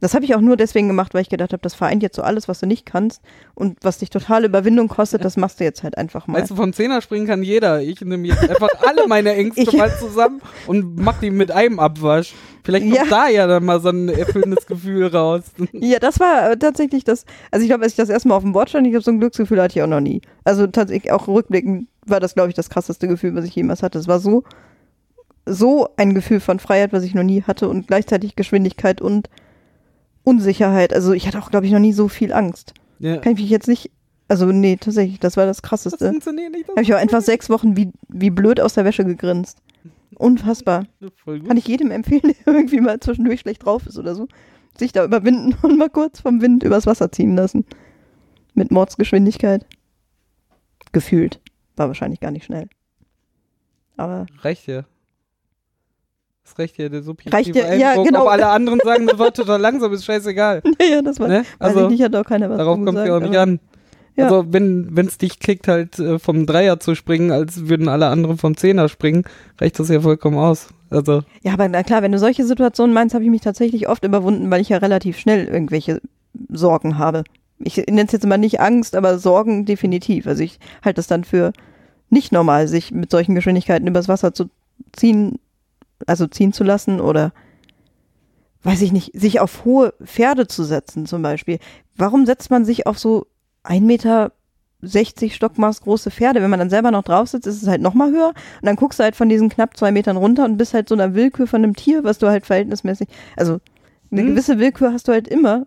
Speaker 2: Das habe ich auch nur deswegen gemacht, weil ich gedacht habe, das vereint jetzt so alles, was du nicht kannst und was dich totale Überwindung kostet, das machst du jetzt halt einfach mal.
Speaker 1: Weißt du, vom Zehner springen kann jeder. Ich nehme jetzt einfach <laughs> alle meine Ängste
Speaker 2: Ich-
Speaker 1: mal zusammen und mach die mit einem Abwasch. Vielleicht kommt
Speaker 2: Ja.
Speaker 1: da ja dann mal so ein erfüllendes Gefühl raus. <laughs>
Speaker 2: Ja, das war äh, tatsächlich das. Also ich glaube, als ich das erste Mal auf dem Board stand, ich glaube, so ein Glücksgefühl hatte ich auch noch nie. Also tatsächlich auch rückblickend war das, glaube ich, das krasseste Gefühl, was ich jemals hatte. Es war so, so ein Gefühl von Freiheit, was ich noch nie hatte und gleichzeitig Geschwindigkeit und Unsicherheit. Also ich hatte auch, glaube ich, noch nie so viel Angst.
Speaker 1: Ja.
Speaker 2: Kann ich mich jetzt nicht. Also nee, tatsächlich, das war das
Speaker 1: Das
Speaker 2: krasseste.
Speaker 1: funktioniert nicht. Das
Speaker 2: Habe ich auch einfach sechs Wochen wie, wie blöd aus der Wäsche gegrinst. Unfassbar. Kann ich jedem empfehlen, <laughs> der irgendwie mal zwischendurch schlecht drauf ist oder so. sich da überwinden und mal kurz vom Wind übers Wasser ziehen lassen. Mit Mordsgeschwindigkeit. Gefühlt. War wahrscheinlich gar nicht schnell. Aber
Speaker 1: Reicht ja. Das reicht ja, der subjektive
Speaker 2: Reicht ja, ja, genau.
Speaker 1: Ob alle anderen <laughs> sagen, das war total langsam, ist scheißegal. <laughs>
Speaker 2: ja, das war,
Speaker 1: Ne? Also,
Speaker 2: ich nicht, hat auch keiner was
Speaker 1: darauf kommt
Speaker 2: gesagt,
Speaker 1: ja auch nicht an.
Speaker 2: Ja.
Speaker 1: Also, wenn es dich kickt, halt äh, vom Dreier zu springen, als würden alle anderen vom Zehner springen, reicht das ja vollkommen aus. Also,
Speaker 2: Ja, aber na klar, wenn du solche Situationen meinst, habe ich mich tatsächlich oft überwunden, weil ich ja relativ schnell irgendwelche Sorgen habe. Ich nenne es jetzt mal nicht Angst, aber Sorgen definitiv. Also ich halte es dann für nicht normal, sich mit solchen Geschwindigkeiten übers Wasser zu ziehen, also ziehen zu lassen oder weiß ich nicht, sich auf hohe Pferde zu setzen zum Beispiel. Warum setzt man sich auf so 1,60 Meter Stockmaß große Pferde? Wenn man dann selber noch drauf sitzt, ist es halt noch mal höher. Und dann guckst du halt von diesen knapp zwei Metern runter und bist halt so einer Willkür von einem Tier, was du halt verhältnismäßig, also eine
Speaker 1: Hm.
Speaker 2: gewisse Willkür hast du halt immer.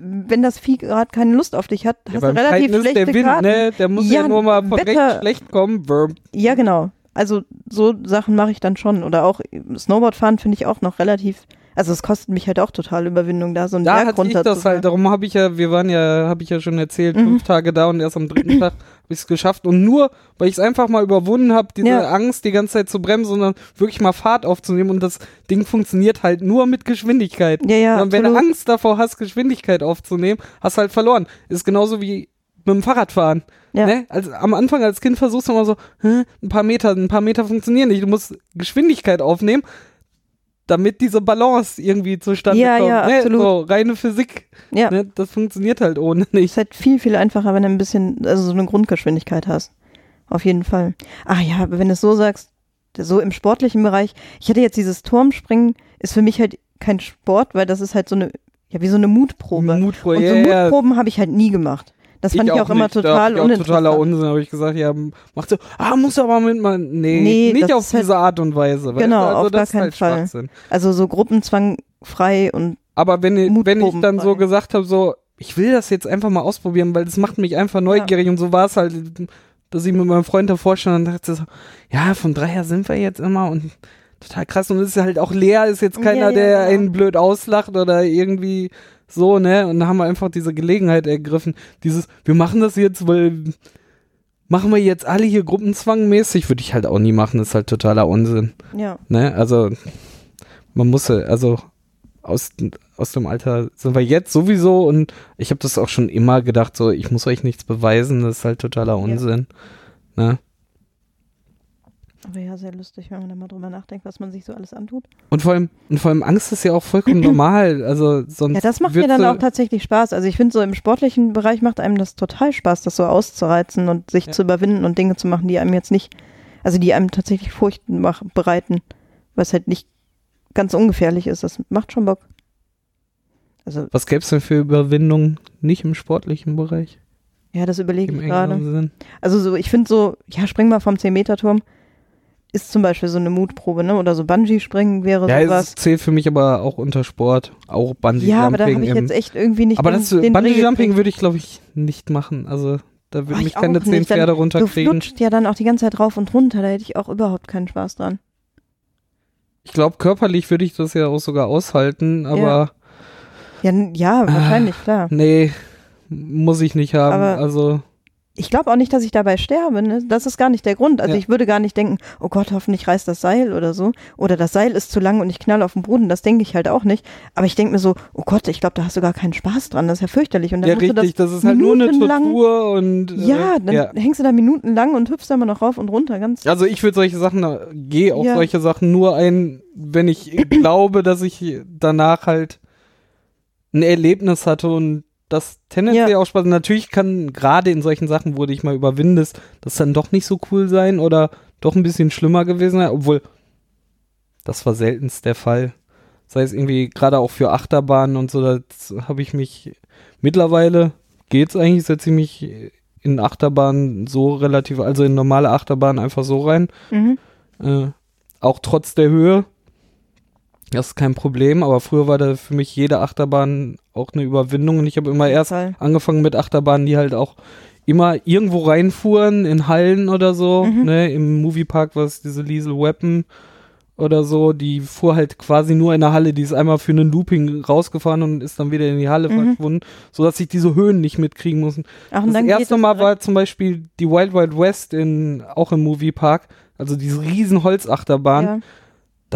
Speaker 2: Wenn das Vieh gerade keine Lust auf dich hat,
Speaker 1: ja,
Speaker 2: hast du
Speaker 1: beim
Speaker 2: relativ schlechte
Speaker 1: der Wind,
Speaker 2: Karten.
Speaker 1: ne? Der muss ja,
Speaker 2: Ja,
Speaker 1: nur mal von
Speaker 2: Wetter-
Speaker 1: rechts schlecht kommen. Verb.
Speaker 2: Ja, genau. Also so Sachen mache ich dann schon. Oder auch Snowboardfahren finde ich auch noch relativ. Also es kostet mich halt auch total Überwindung, da so einen
Speaker 1: Da
Speaker 2: Berg
Speaker 1: hatte ich
Speaker 2: runter
Speaker 1: das halt, darum habe ich ja, wir waren ja, habe ich ja schon erzählt,
Speaker 2: Mhm.
Speaker 1: fünf Tage da und erst am dritten <clears throat> Tag habe ich es geschafft. Und nur, weil ich es einfach mal überwunden habe, diese
Speaker 2: Ja.
Speaker 1: Angst die ganze Zeit zu bremsen, sondern wirklich mal Fahrt aufzunehmen und das Ding funktioniert halt nur mit Geschwindigkeit.
Speaker 2: Ja, ja,
Speaker 1: und wenn du
Speaker 2: absolut.
Speaker 1: Angst davor hast, Geschwindigkeit aufzunehmen, hast du halt verloren. Ist genauso wie mit dem Fahrradfahren.
Speaker 2: Ja.
Speaker 1: Ne? Also am Anfang als Kind versuchst du immer so, hä, ein paar Meter, ein paar Meter funktionieren nicht. Du musst Geschwindigkeit aufnehmen, damit diese Balance irgendwie zustande
Speaker 2: Ja,
Speaker 1: kommt.
Speaker 2: ja,
Speaker 1: ne?
Speaker 2: absolut.
Speaker 1: So reine Physik.
Speaker 2: Ja.
Speaker 1: Ne? Das funktioniert halt ohne <laughs>
Speaker 2: ist
Speaker 1: nicht.
Speaker 2: halt viel, viel einfacher, wenn du ein bisschen, also so eine Grundgeschwindigkeit hast. Auf jeden Fall. Ah ja, aber wenn du es so sagst, so im sportlichen Bereich, ich hatte jetzt dieses Turmspringen, ist für mich halt kein Sport, weil das ist halt so eine, ja, wie so eine Mutprobe.
Speaker 1: Mutprobe,
Speaker 2: Und so
Speaker 1: ja, ja.
Speaker 2: Mutproben habe ich halt nie gemacht. Das fand ich, auch, immer
Speaker 1: nicht. Da
Speaker 2: total
Speaker 1: ich auch
Speaker 2: uninteressant.
Speaker 1: totaler Unsinn, habe ich gesagt, ja, macht so, ah, muss aber mit mal, nee,
Speaker 2: Nee,
Speaker 1: nicht auf
Speaker 2: halt-
Speaker 1: diese Art und Weise.
Speaker 2: Genau,
Speaker 1: also
Speaker 2: auf gar
Speaker 1: das ist
Speaker 2: keinen
Speaker 1: halt
Speaker 2: Fall. Also so Gruppenzwang frei und
Speaker 1: Aber wenn, ich- wenn ich dann so gesagt habe, so, ich will das jetzt einfach mal ausprobieren, weil das macht mich einfach neugierig und so war es halt, dass ich mit meinem Freund davor stand und dachte so, ja, vom Dreier sind wir jetzt immer und total krass und es ist halt auch leer, ist jetzt keiner,
Speaker 2: Ja, ja,
Speaker 1: der
Speaker 2: genau.
Speaker 1: einen blöd auslacht oder irgendwie so, ne, und da haben wir einfach diese Gelegenheit ergriffen, dieses, wir machen das jetzt, weil machen wir jetzt alle hier gruppenzwangmäßig, würde ich halt auch nie machen, das ist halt totaler Unsinn.
Speaker 2: ja.
Speaker 1: Ne, also man muss, ja- also aus, aus dem Alter sind wir jetzt sowieso und ich habe das auch schon immer gedacht, so ich muss euch nichts beweisen, das ist halt totaler Unsinn. Ne?
Speaker 2: Aber ja, sehr lustig, wenn man da mal drüber nachdenkt, was man sich so alles antut.
Speaker 1: Und vor allem, und vor allem Angst ist ja auch vollkommen <clears throat> normal. Also sonst
Speaker 2: Ja, das macht mir dann auch tatsächlich Spaß. Also ich finde so im sportlichen Bereich macht einem das total Spaß, das so auszureizen und sich
Speaker 1: Ja.
Speaker 2: zu überwinden und Dinge zu machen, die einem jetzt nicht, also die einem tatsächlich Furcht mach, bereiten, was halt nicht ganz ungefährlich ist. Das macht schon Bock. Also
Speaker 1: Was gäbe es denn für Überwindung nicht im sportlichen Bereich?
Speaker 2: ja, das überlege ich gerade.
Speaker 1: Sinn?
Speaker 2: Also so, ich finde so, ja, spring mal vom 10-Meter-Turm ist zum Beispiel so eine Mutprobe, ne? Oder so Bungee-Springen wäre
Speaker 1: Ja,
Speaker 2: sowas.
Speaker 1: es zählt für mich aber auch unter Sport, auch Bungee
Speaker 2: Ja, aber da habe ich jetzt echt irgendwie nicht
Speaker 1: aber
Speaker 2: den,
Speaker 1: das
Speaker 2: den Dreh
Speaker 1: Bungee Jumping
Speaker 2: gekriegt.
Speaker 1: würde ich glaube ich nicht machen. Also da
Speaker 2: Oh,
Speaker 1: würden mich
Speaker 2: ich
Speaker 1: keine zehn
Speaker 2: nicht. Dann-
Speaker 1: Pferde
Speaker 2: Du
Speaker 1: runterkriegen.
Speaker 2: flutscht ja dann auch die ganze Zeit rauf und runter, da hätte ich auch überhaupt keinen Spaß dran.
Speaker 1: Ich glaube, körperlich würde ich das ja auch sogar aushalten, aber
Speaker 2: Ja, ja
Speaker 1: Ah.
Speaker 2: wahrscheinlich, klar.
Speaker 1: nee, muss ich nicht haben.
Speaker 2: Aber-
Speaker 1: also,
Speaker 2: Ich glaube auch nicht, dass ich dabei sterbe. Ne? Das ist gar nicht der Grund. Also
Speaker 1: Ja.
Speaker 2: ich würde gar nicht denken, oh Gott, hoffentlich reißt das Seil oder so. Oder das Seil ist zu lang und ich knall auf den Boden. Das denke ich halt auch nicht. Aber ich denke mir so, oh Gott, ich glaube, da hast du gar keinen Spaß dran. Das ist ja fürchterlich. Und dann
Speaker 1: ja, richtig, das, ist halt nur eine Tortur und. Äh,
Speaker 2: Ja, dann
Speaker 1: ja.
Speaker 2: hängst du da minutenlang und hüpfst da mal noch rauf und runter. Ganz
Speaker 1: Also, ich würde solche Sachen, äh, gehe auf
Speaker 2: Ja.
Speaker 1: solche Sachen nur ein, wenn ich <clears throat> glaube, dass ich danach halt ein Erlebnis hatte und das tendenziell
Speaker 2: Ja.
Speaker 1: auch Spaß. Natürlich kann gerade in solchen Sachen, wo du dich mal überwindest, das dann doch nicht so cool sein oder doch ein bisschen schlimmer gewesen sein, obwohl das war seltenst der Fall. Sei es irgendwie gerade auch für Achterbahnen und so, das habe ich mich mittlerweile geht's eigentlich, setze ich mich in Achterbahnen so relativ, also in normale Achterbahnen einfach so rein.
Speaker 2: mhm.
Speaker 1: Äh, auch trotz der Höhe. Das ist kein Problem, aber früher war da für mich jede Achterbahn auch eine Überwindung und ich habe immer erst
Speaker 2: Fall.
Speaker 1: angefangen mit Achterbahnen, die halt auch immer irgendwo reinfuhren, in Hallen oder so.
Speaker 2: Mhm.
Speaker 1: Ne? Im Moviepark war es diese Liesel Weapon oder so, die fuhr halt quasi nur in der Halle, die ist einmal für einen Looping rausgefahren und ist dann wieder in die Halle
Speaker 2: Mhm.
Speaker 1: verschwunden, sodass ich diese Höhen nicht mitkriegen musste.
Speaker 2: Ach,
Speaker 1: Das erste Mal war zum Beispiel die Wild Wild West in, auch im Moviepark, also diese riesen Holzachterbahn.
Speaker 2: Ja,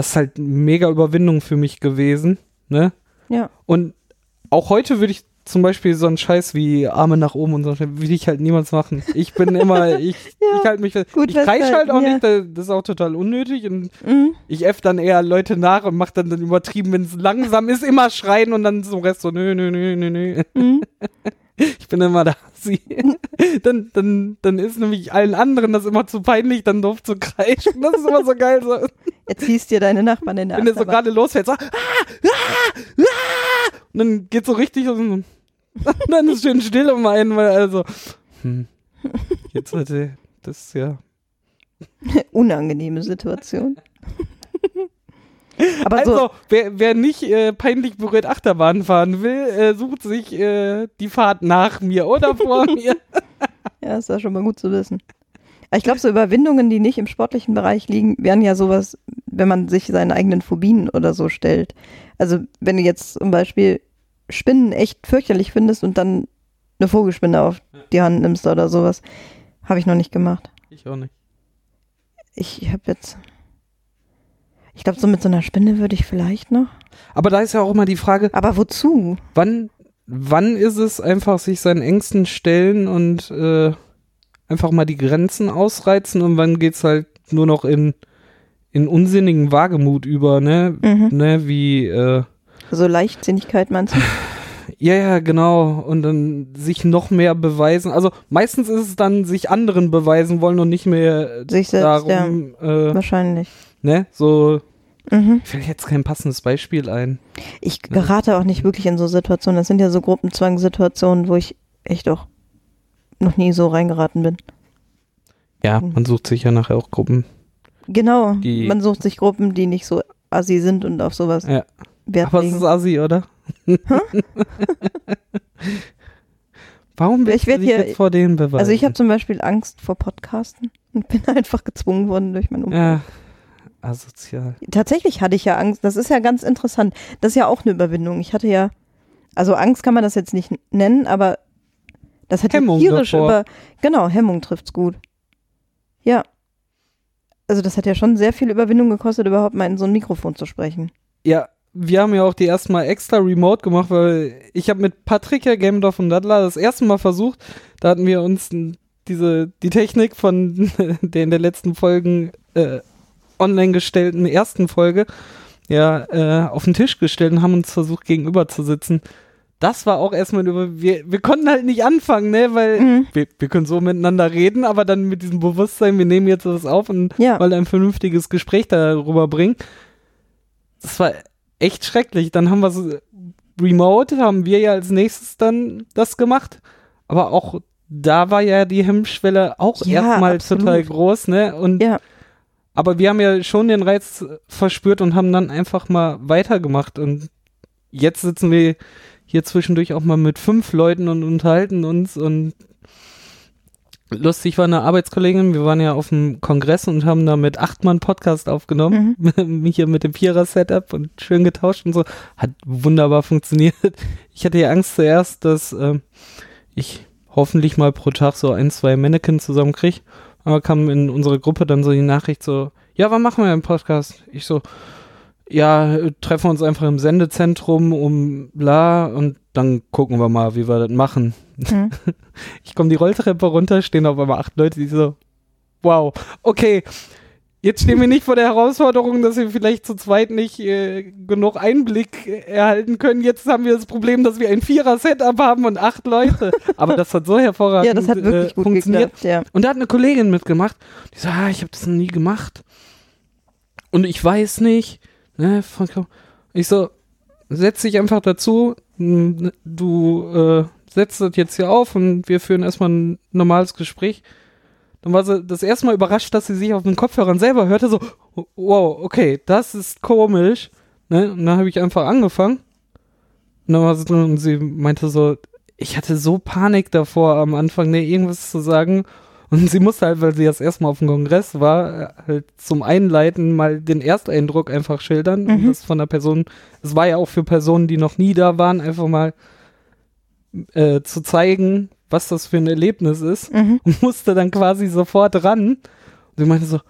Speaker 1: Das ist halt eine mega Überwindung für mich gewesen, ne?
Speaker 2: ja.
Speaker 1: Und auch heute würde ich zum Beispiel so einen Scheiß wie Arme nach oben und so, würde ich halt niemals machen. Ich bin immer, <laughs> ich,
Speaker 2: Ja,
Speaker 1: ich halte mich,
Speaker 2: gut
Speaker 1: ich kreische halt auch
Speaker 2: festhalten,
Speaker 1: nicht, das ist auch total unnötig und
Speaker 2: Mhm.
Speaker 1: ich F dann eher Leute nach und mach dann, dann übertrieben, wenn es langsam ist, immer schreien und dann zum Rest so, nö, nö, nö, nö, nö.
Speaker 2: Mhm. <laughs>
Speaker 1: Ich bin immer da. Sie. <laughs> dann, dann, dann ist nämlich allen anderen das immer zu peinlich, dann doof zu kreischen. Das ist immer so geil. So,
Speaker 2: Jetzt ziehst dir deine Nachbarn in der
Speaker 1: wenn du so gerade losfährst, so, ah, ah, ah, und dann geht so richtig und <laughs> dann ist schön still um einen, weil also, hm, jetzt heute, das ist ja. <laughs>
Speaker 2: Unangenehme Situation. Aber
Speaker 1: Also,
Speaker 2: so,
Speaker 1: wer, wer nicht äh, peinlich berührt Achterbahn fahren will, äh, sucht sich äh, die Fahrt nach mir oder vor <laughs> mir.
Speaker 2: ja, ist ja schon mal gut zu wissen. Aber ich glaube, so Überwindungen, die nicht im sportlichen Bereich liegen, wären ja sowas, wenn man sich seinen eigenen Phobien oder so stellt. Also, wenn du jetzt zum Beispiel Spinnen echt fürchterlich findest und dann eine Vogelspinne auf die Hand nimmst oder sowas, habe ich noch nicht gemacht.
Speaker 1: Ich auch nicht.
Speaker 2: Ich habe jetzt. Ich glaube, so mit so einer Spinne würde ich vielleicht noch.
Speaker 1: Aber da ist ja auch immer die Frage,
Speaker 2: Aber wozu?
Speaker 1: wann, wann ist es einfach sich seinen Ängsten stellen und äh, einfach mal die Grenzen ausreizen und wann geht's halt nur noch in, in unsinnigen Wagemut über, ne?
Speaker 2: Mhm.
Speaker 1: Ne, wie, äh,
Speaker 2: So Leichtsinnigkeit meinst du? <laughs>
Speaker 1: ja, ja, genau. Und dann sich noch mehr beweisen. Also meistens ist es dann sich anderen beweisen wollen und nicht mehr
Speaker 2: Sich selbst, ja.
Speaker 1: darum, äh,
Speaker 2: Wahrscheinlich.
Speaker 1: ne? So,
Speaker 2: Mhm.
Speaker 1: fällt jetzt kein passendes Beispiel ein.
Speaker 2: Ich gerate auch nicht wirklich in so Situationen. Das sind ja so Gruppenzwangssituationen, wo ich echt auch noch nie so reingeraten bin.
Speaker 1: Ja,
Speaker 2: Mhm.
Speaker 1: man sucht sich ja nachher auch Gruppen.
Speaker 2: Genau. Man sucht sich Gruppen, die nicht so assi sind und auf sowas
Speaker 1: Ja.
Speaker 2: Wert
Speaker 1: Aber es ist
Speaker 2: legen.
Speaker 1: assi, oder? <laughs> Warum willst
Speaker 2: Ich
Speaker 1: du dich
Speaker 2: hier-
Speaker 1: jetzt vor denen beweisen?
Speaker 2: Also ich habe zum Beispiel Angst vor Podcasten und bin <laughs> einfach gezwungen worden durch mein Umfeld.
Speaker 1: Ja, asozial.
Speaker 2: Tatsächlich hatte ich ja Angst. Das ist ja ganz interessant. Das ist ja auch eine Überwindung. Ich hatte ja, also Angst kann man das jetzt nicht nennen, aber das hat ja
Speaker 1: Hemmung
Speaker 2: tierisch
Speaker 1: davor.
Speaker 2: über, genau, Hemmung trifft's gut. Ja. Also das hat ja schon sehr viel Überwindung gekostet, überhaupt mal in so ein Mikrofon zu sprechen.
Speaker 1: Ja, wir haben ja auch die erste Mal extra remote gemacht, weil ich habe mit Patrick ja Gamedorf und Daddler das erste Mal versucht. Da hatten wir uns diese, die Technik von <laughs> der in der letzten Folgen äh, online gestellten ersten Folge ja äh, auf den Tisch gestellt und haben uns versucht gegenüber zu sitzen. Das war auch erstmal über, wir, wir konnten halt nicht anfangen, ne, weil
Speaker 2: Mhm.
Speaker 1: wir, wir können so miteinander reden, aber dann mit diesem Bewusstsein, wir nehmen jetzt was auf und
Speaker 2: Ja.
Speaker 1: mal ein vernünftiges Gespräch darüber bringen. Das war echt schrecklich. Dann haben wir so remote, haben wir ja als nächstes dann das gemacht. Aber auch da war ja die Hemmschwelle auch
Speaker 2: Ja,
Speaker 1: erstmal total groß, ne? Und
Speaker 2: Ja.
Speaker 1: Aber wir haben ja schon den Reiz verspürt und haben dann einfach mal weitergemacht. Und jetzt sitzen wir hier zwischendurch auch mal mit fünf Leuten und unterhalten uns. Und lustig war eine Arbeitskollegin, wir waren ja auf dem Kongress und haben da mit acht Mann Podcast aufgenommen. <laughs> hier mit dem Vierer-Setup und schön getauscht und so. Hat wunderbar funktioniert. <laughs> Ich hatte ja Angst zuerst, dass ähm, ich hoffentlich mal pro Tag so ein, zwei Mannequins zusammenkriege. Aber kam in unsere Gruppe dann so die Nachricht so, ja, wann machen wir einen Podcast? Ich so, ja, treffen wir uns einfach im Sendezentrum um bla und dann gucken wir mal, wie wir das machen.
Speaker 2: Mhm. <laughs>
Speaker 1: Ich komme die Rolltreppe runter, stehen auf einmal acht Leute, die so, wow, okay, jetzt stehen wir nicht vor der Herausforderung, dass wir vielleicht zu zweit nicht äh, genug Einblick äh, erhalten können. Jetzt haben wir das Problem, dass wir ein Vierer-Setup haben und acht Leute. <laughs> Aber das hat so hervorragend
Speaker 2: Ja, das hat wirklich
Speaker 1: äh,
Speaker 2: gut
Speaker 1: funktioniert.
Speaker 2: geklappt, ja.
Speaker 1: Und da hat eine Kollegin mitgemacht. Die so, ah, ich habe das noch nie gemacht. Und ich weiß nicht. Ne, ich so, setz dich einfach dazu. Du äh, setzt das jetzt hier auf und wir führen erstmal ein normales Gespräch. Dann war sie das erste Mal überrascht, dass sie sich auf den Kopfhörern selber hörte. So, wow, okay, das ist komisch. Ne? Und dann habe ich einfach angefangen. Und dann war sie drin und sie meinte so, ich hatte so Panik davor am Anfang, ne, irgendwas zu sagen. Und sie musste halt, weil sie das erste Mal auf dem Kongress war, halt zum Einleiten mal den Ersteindruck einfach schildern. Und
Speaker 2: Mhm.
Speaker 1: das von der Person, es war ja auch für Personen, die noch nie da waren, einfach mal äh, zu zeigen, was das für ein Erlebnis ist.
Speaker 2: Mhm.
Speaker 1: Und <laughs> musste dann quasi sofort ran. Und sie meinte so,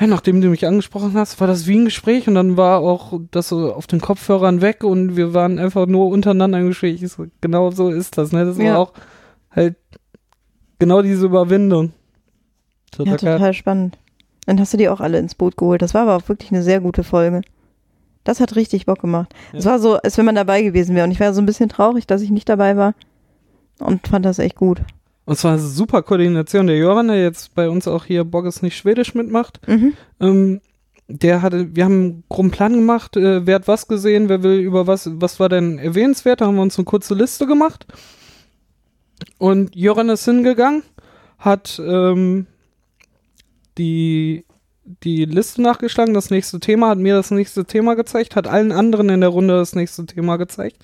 Speaker 1: ja, nachdem du mich angesprochen hast, war das wie ein Gespräch und dann war auch das so auf den Kopfhörern weg und wir waren einfach nur untereinander im Gespräch. Ich so, genau so ist das, ne? Das
Speaker 2: Ja.
Speaker 1: war auch halt genau diese Überwindung.
Speaker 2: Ja,
Speaker 1: Total geil.
Speaker 2: total spannend. Dann hast du die auch alle ins Boot geholt. Das war aber auch wirklich eine sehr gute Folge. Das hat richtig Bock gemacht. Es
Speaker 1: Ja.
Speaker 2: war so, als wenn man dabei gewesen wäre. Und ich war so ein bisschen traurig, dass ich nicht dabei war. Und fand das echt gut.
Speaker 1: Und zwar super Koordination. Der Joran, der jetzt bei uns auch hier Boggis nicht Schwedisch mitmacht,
Speaker 2: Mhm.
Speaker 1: ähm, der hatte, wir haben einen groben Plan gemacht, äh, wer hat was gesehen, wer will über was, was war denn erwähnenswert, da haben wir uns eine kurze Liste gemacht. Und Joran ist hingegangen, hat ähm, die, die Liste nachgeschlagen, das nächste Thema, hat mir das nächste Thema gezeigt, hat allen anderen in der Runde das nächste Thema gezeigt.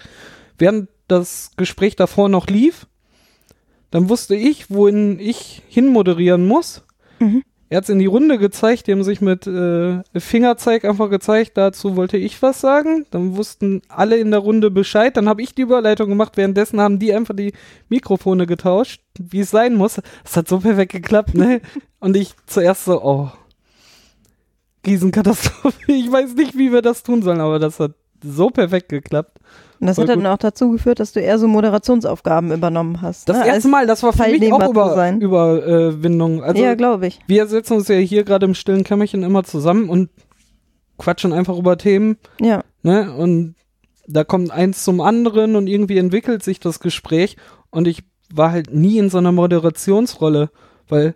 Speaker 1: Während das Gespräch davor noch lief, dann wusste ich, wohin ich hinmoderieren muss.
Speaker 2: Mhm.
Speaker 1: Er hat es in die Runde gezeigt, die haben sich mit äh, Fingerzeig einfach gezeigt, dazu wollte ich was sagen. Dann wussten alle in der Runde Bescheid, dann habe ich die Überleitung gemacht, währenddessen haben die einfach die Mikrofone getauscht, wie es sein muss. Das hat so perfekt geklappt, ne? <laughs> Und ich zuerst so, oh, Riesenkatastrophe. Ich weiß nicht, wie wir das tun sollen, aber das hat so perfekt geklappt.
Speaker 2: Und das
Speaker 1: Voll
Speaker 2: hat dann
Speaker 1: gut.
Speaker 2: auch dazu geführt, dass du eher so Moderationsaufgaben übernommen hast.
Speaker 1: Das
Speaker 2: ne?
Speaker 1: erste Mal, das war für mich auch über,
Speaker 2: sein.
Speaker 1: Überwindung. Also,
Speaker 2: ja, glaube ich.
Speaker 1: wir setzen uns ja hier gerade im stillen Kämmerchen immer zusammen und quatschen einfach über Themen,
Speaker 2: Ja.
Speaker 1: ne? Und da kommt eins zum anderen und irgendwie entwickelt sich das Gespräch und ich war halt nie in so einer Moderationsrolle, weil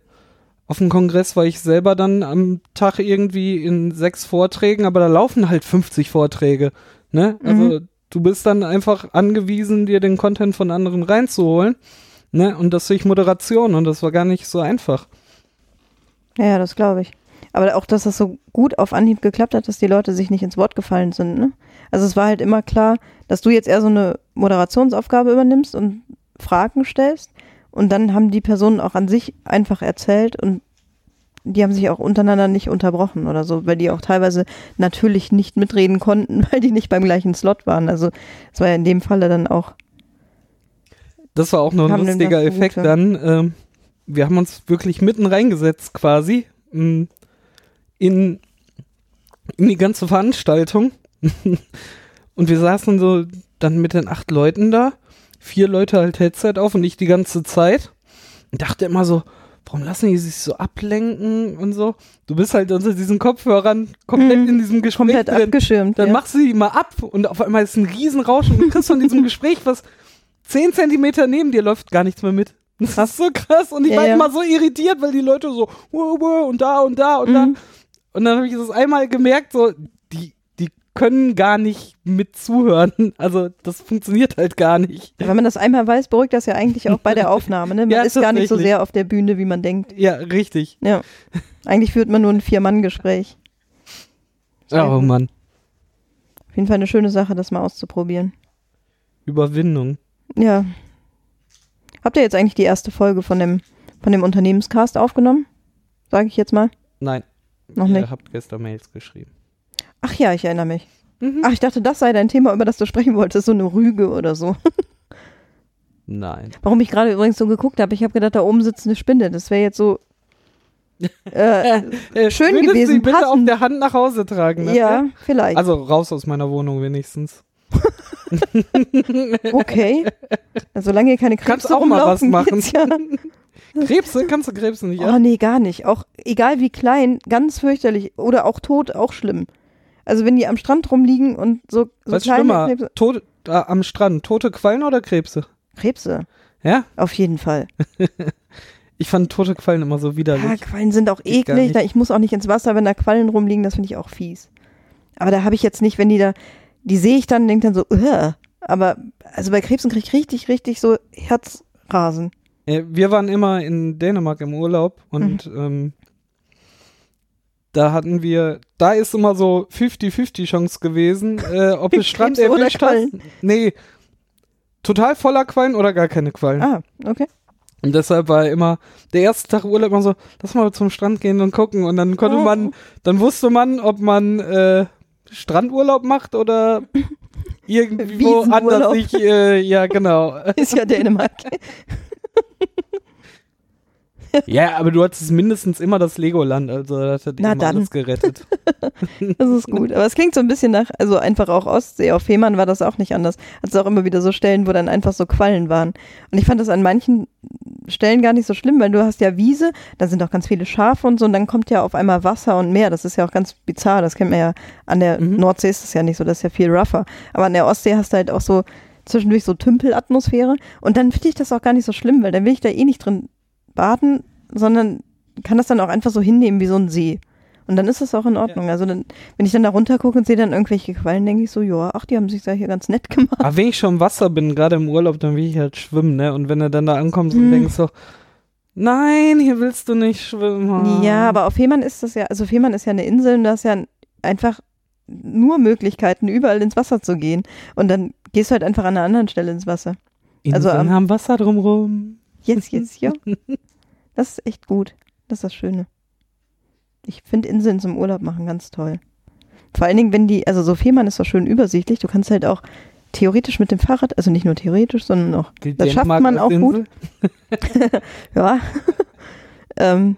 Speaker 1: auf dem Kongress war ich selber dann am Tag irgendwie in sechs Vorträgen, aber da laufen halt 50 Vorträge, ne? Also du bist dann einfach angewiesen, dir den Content von anderen reinzuholen, ne? Und das durch Moderation und das war gar nicht so einfach.
Speaker 2: Ja, das glaube ich. Aber auch, dass das so gut auf Anhieb geklappt hat, dass die Leute sich nicht ins Wort gefallen sind. Ne? Also es war halt immer klar, dass du jetzt eher so eine Moderationsaufgabe übernimmst und Fragen stellst. Und dann haben die Personen auch an sich einfach erzählt und die haben sich auch untereinander nicht unterbrochen oder so, weil die auch teilweise natürlich nicht mitreden konnten, <laughs> weil die nicht beim gleichen Slot waren. Also es war ja in dem Falle dann auch.
Speaker 1: Das war auch noch ein lustiger Effekt
Speaker 2: zugute.
Speaker 1: dann. Ähm, wir haben uns wirklich mitten reingesetzt quasi mh, in, in die ganze Veranstaltung. <laughs> und wir saßen so dann mit den acht Leuten da. Vier Leute halt Headset auf und ich die ganze Zeit. Und dachte immer so, warum lassen die sich so ablenken und so? Du bist halt unter diesen Kopfhörern komplett
Speaker 2: Mhm.
Speaker 1: in diesem Gespräch
Speaker 2: Komplett
Speaker 1: drin.
Speaker 2: abgeschirmt.
Speaker 1: Dann
Speaker 2: ja.
Speaker 1: machst du die mal ab und auf einmal ist ein Riesenrauschen und du kriegst von diesem <laughs> Gespräch, was zehn Zentimeter neben dir läuft, gar nichts mehr mit. Das ist so krass und ich
Speaker 2: Ja,
Speaker 1: war
Speaker 2: ja.
Speaker 1: immer so irritiert, weil die Leute so wow, wow, und da und da und da.
Speaker 2: Mhm.
Speaker 1: Und dann habe ich das einmal gemerkt, so, können gar nicht mit zuhören. <laughs> Also das funktioniert halt gar nicht.
Speaker 2: Wenn man das einmal weiß, beruhigt das ja eigentlich auch bei der <laughs> Aufnahme. Ne? Man
Speaker 1: Ja,
Speaker 2: ist gar nicht so sehr auf der Bühne, wie man denkt.
Speaker 1: Ja, richtig.
Speaker 2: Ja. Eigentlich führt man nur ein Vier-Mann-Gespräch.
Speaker 1: Oh Mann.
Speaker 2: Auf jeden Fall eine schöne Sache, das mal auszuprobieren.
Speaker 1: Überwindung.
Speaker 2: Ja. Habt ihr jetzt eigentlich die erste Folge von dem, von dem Unternehmenscast aufgenommen? Sage ich jetzt mal.
Speaker 1: Nein.
Speaker 2: Noch
Speaker 1: Ihr
Speaker 2: nicht.
Speaker 1: habt gestern Mails geschrieben.
Speaker 2: Ach ja, ich erinnere mich.
Speaker 1: Mhm.
Speaker 2: Ach, ich dachte, das sei dein Thema, über das du sprechen wolltest. So eine Rüge oder so.
Speaker 1: Nein.
Speaker 2: Warum ich gerade übrigens so geguckt habe, ich habe gedacht, da oben sitzt eine Spinne. Das wäre jetzt so. Äh, <laughs>
Speaker 1: Äh,
Speaker 2: Schön gewesen,
Speaker 1: Sie bitte auf der Hand nach Hause tragen. Ne?
Speaker 2: ja, vielleicht.
Speaker 1: Also raus aus meiner Wohnung wenigstens. <laughs> <laughs>
Speaker 2: okay. Also, solange hier keine
Speaker 1: Kannst
Speaker 2: Krebse
Speaker 1: auch mal was machen.
Speaker 2: Ja.
Speaker 1: Krebse? Kannst du Krebse nicht
Speaker 2: Oh
Speaker 1: an?
Speaker 2: nee, gar nicht. Auch egal wie klein, ganz fürchterlich. Oder auch tot, auch schlimm. Also wenn die am Strand rumliegen und so, so
Speaker 1: Was
Speaker 2: kleine
Speaker 1: schlimmer?
Speaker 2: Krebse.
Speaker 1: Tote, äh, am Strand, tote Quallen oder Krebse?
Speaker 2: Krebse,
Speaker 1: Ja?
Speaker 2: auf jeden Fall. <laughs>
Speaker 1: Ich fand tote Quallen immer so
Speaker 2: Ja,
Speaker 1: widerlich.
Speaker 2: Quallen sind auch
Speaker 1: Geht
Speaker 2: eklig. Ich muss auch nicht ins Wasser, wenn da Quallen rumliegen, das finde ich auch fies. Aber da habe ich jetzt nicht, wenn die da, die sehe ich dann und denke dann so, Ugh. aber also bei Krebsen kriege ich richtig, richtig so Herzrasen.
Speaker 1: Wir waren immer in Dänemark im Urlaub und
Speaker 2: Mhm.
Speaker 1: ähm, da hatten wir, da ist immer so 50-50 Chance gewesen, äh, ob <laughs> es Strand erwischt hat. Nee, total voller Quallen oder gar keine Quallen.
Speaker 2: Ah, okay.
Speaker 1: Und deshalb war immer der erste Tag Urlaub immer so, lass mal zum Strand gehen und gucken. Und dann konnte
Speaker 2: Oh.
Speaker 1: man, dann wusste man, ob man äh, Strandurlaub macht oder <laughs> irgendwo anders sich, äh, ja genau. <laughs>
Speaker 2: Ist ja Dänemark.
Speaker 1: Ja, aber du hattest mindestens immer das Legoland, also das hat
Speaker 2: Na
Speaker 1: immer
Speaker 2: dann.
Speaker 1: alles gerettet. <laughs>
Speaker 2: Das ist gut. Aber es klingt so ein bisschen nach, also einfach auch Ostsee. Auf Fehmarn war das auch nicht anders. Hat es auch immer wieder so Stellen, wo dann einfach so Quallen waren. Und ich fand das an manchen Stellen gar nicht so schlimm, weil du hast ja Wiese, da sind auch ganz viele Schafe und so und dann kommt ja auf einmal Wasser und Meer. Das ist ja auch ganz bizarr. Das kennt man ja an der
Speaker 1: Mhm.
Speaker 2: Nordsee ist das ja nicht so, das ist ja viel rougher. Aber an der Ostsee hast du halt auch so zwischendurch so Tümpelatmosphäre. Und dann finde ich das auch gar nicht so schlimm, weil dann will ich da eh nicht drin baden, sondern kann das dann auch einfach so hinnehmen wie so ein See. Und dann ist das auch in Ordnung. Also dann, wenn ich dann da runter gucke und sehe dann irgendwelche Quallen, denke ich so, ja, ach, die haben sich da hier ganz nett gemacht.
Speaker 1: Aber wenn ich schon im Wasser bin, gerade im Urlaub, dann will ich halt schwimmen, ne? Und wenn du dann da ankommst und
Speaker 2: Hm.
Speaker 1: denkst so, nein, hier willst du nicht schwimmen.
Speaker 2: Ja, aber auf Fehmarn ist das ja, also Fehmarn ist ja eine Insel und da ist ja einfach nur Möglichkeiten, überall ins Wasser zu gehen. Und dann gehst du halt einfach an einer anderen Stelle ins Wasser. also
Speaker 1: Inseln
Speaker 2: am-
Speaker 1: haben Wasser drumrum.
Speaker 2: Jetzt, jetzt, ja. <laughs> Das ist echt gut. Das ist das Schöne. Ich finde Inseln zum Urlaub machen ganz toll. Vor allen Dingen, wenn die, also so Fehmarn ist doch schön übersichtlich. Du kannst halt auch theoretisch mit dem Fahrrad, also nicht nur theoretisch, sondern auch,
Speaker 1: Gilt
Speaker 2: Das schafft
Speaker 1: Dänemark
Speaker 2: man auch gut.
Speaker 1: Insel? <laughs>
Speaker 2: ja, ähm,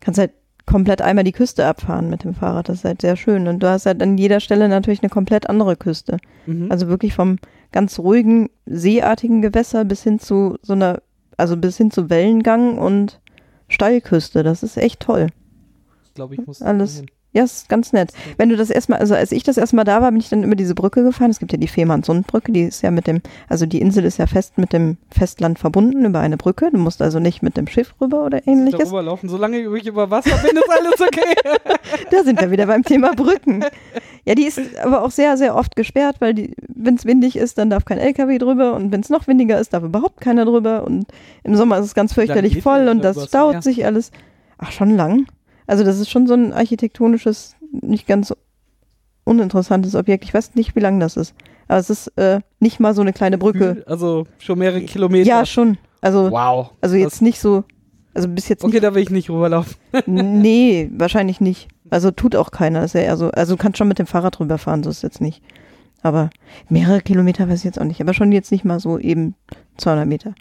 Speaker 2: kannst halt komplett einmal die Küste abfahren mit dem Fahrrad. Das ist halt sehr schön. Und du hast halt an jeder Stelle natürlich eine komplett andere Küste.
Speaker 1: Mhm.
Speaker 2: Also wirklich vom ganz ruhigen, seeartigen Gewässer bis hin zu so einer, also bis hin zu Wellengang und Steilküste. Das ist echt toll.
Speaker 1: ich glaube, ich muss
Speaker 2: alles.
Speaker 1: dahin.
Speaker 2: Ja, ist ganz nett. Wenn du das erstmal, also als ich das erstmal da war, bin ich dann über diese Brücke gefahren. Es gibt ja die Fehmarnsundbrücke, die ist ja mit dem, also die Insel ist ja fest mit dem Festland verbunden über eine Brücke. Du musst also nicht mit dem Schiff rüber oder ähnliches.
Speaker 1: Darüber laufen. Solange ich über Wasser bin, ist alles okay. <laughs>
Speaker 2: Da sind wir wieder beim Thema Brücken. Ja, die ist aber auch sehr, sehr oft gesperrt, weil wenn es windig ist, dann darf kein LKW drüber und wenn es noch windiger ist, darf überhaupt keiner drüber und im Sommer ist es ganz fürchterlich voll und
Speaker 1: da
Speaker 2: das staut sich alles. Ach, schon lang. Also das ist schon so ein architektonisches, nicht ganz uninteressantes Objekt. Ich weiß nicht, wie lang das ist. Aber es ist äh, nicht mal so eine kleine Brücke.
Speaker 1: Also schon mehrere Kilometer.
Speaker 2: Ja, schon. Also,
Speaker 1: Wow.
Speaker 2: also jetzt nicht so, also bis jetzt
Speaker 1: Okay, da will ich nicht rüberlaufen.
Speaker 2: Nee, wahrscheinlich nicht. Also tut auch keiner. Ist ja eher so, also du kannst schon mit dem Fahrrad rüberfahren, so ist jetzt nicht. Aber mehrere Kilometer weiß ich jetzt auch nicht. Aber schon jetzt nicht mal so eben 200 Meter.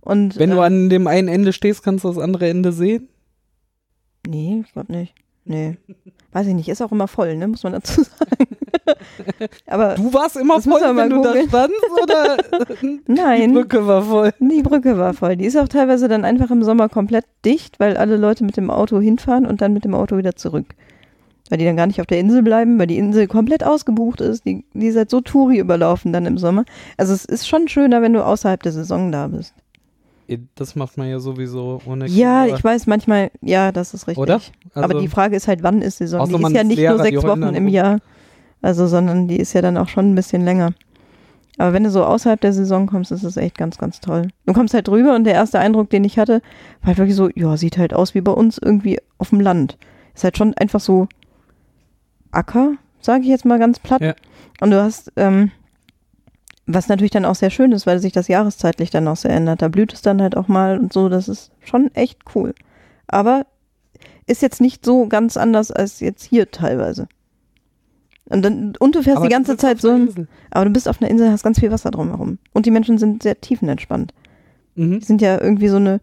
Speaker 2: Und
Speaker 1: Wenn
Speaker 2: äh,
Speaker 1: du an dem einen Ende stehst, kannst du das andere Ende sehen.
Speaker 2: Nee, ich glaube nicht. Nee, weiß ich nicht. Ist auch immer voll, ne? Muss man dazu <laughs> sagen. Aber
Speaker 1: Du warst immer voll, wenn du da
Speaker 2: googeln.
Speaker 1: standst, oder <laughs> die
Speaker 2: nein,
Speaker 1: Brücke war voll.
Speaker 2: die Brücke war voll. Die ist auch teilweise dann einfach im Sommer komplett dicht, weil alle Leute mit dem Auto hinfahren und dann mit dem Auto wieder zurück. Weil die dann gar nicht auf der Insel bleiben, weil die Insel komplett ausgebucht ist. Die, die ist halt so Touri überlaufen dann im Sommer. Also es ist schon schöner, wenn du außerhalb der Saison da bist.
Speaker 1: Das macht man ja sowieso ohne
Speaker 2: Ja,
Speaker 1: Kinder.
Speaker 2: ich weiß manchmal, ja, das ist richtig.
Speaker 1: Oder? Also,
Speaker 2: Aber die Frage ist halt, wann ist Saison? Die ist ja nicht
Speaker 1: Lehrer,
Speaker 2: nur sechs Wochen im. Jahr. Also, sondern die ist ja dann auch schon ein bisschen länger. Aber wenn du so außerhalb der Saison kommst, ist es echt ganz, ganz toll. Du kommst halt drüber und der erste Eindruck, den ich hatte, war halt wirklich so, ja, sieht halt aus wie bei uns irgendwie auf dem Land. Ist halt schon einfach so Acker, sage ich jetzt mal ganz platt.
Speaker 1: Ja.
Speaker 2: Und du hast, ähm, was natürlich dann auch sehr schön ist, weil sich das jahreszeitlich dann auch sehr ändert. Da blüht es dann halt auch mal und so. Das ist schon echt cool. Aber ist jetzt nicht so ganz anders als jetzt hier teilweise. Und, dann, und du fährst
Speaker 1: aber
Speaker 2: die ganze Zeit so, ein- aber du bist auf einer Insel, hast ganz viel Wasser drumherum. Und die Menschen sind sehr tiefenentspannt.
Speaker 1: Mhm.
Speaker 2: Die sind ja irgendwie so eine,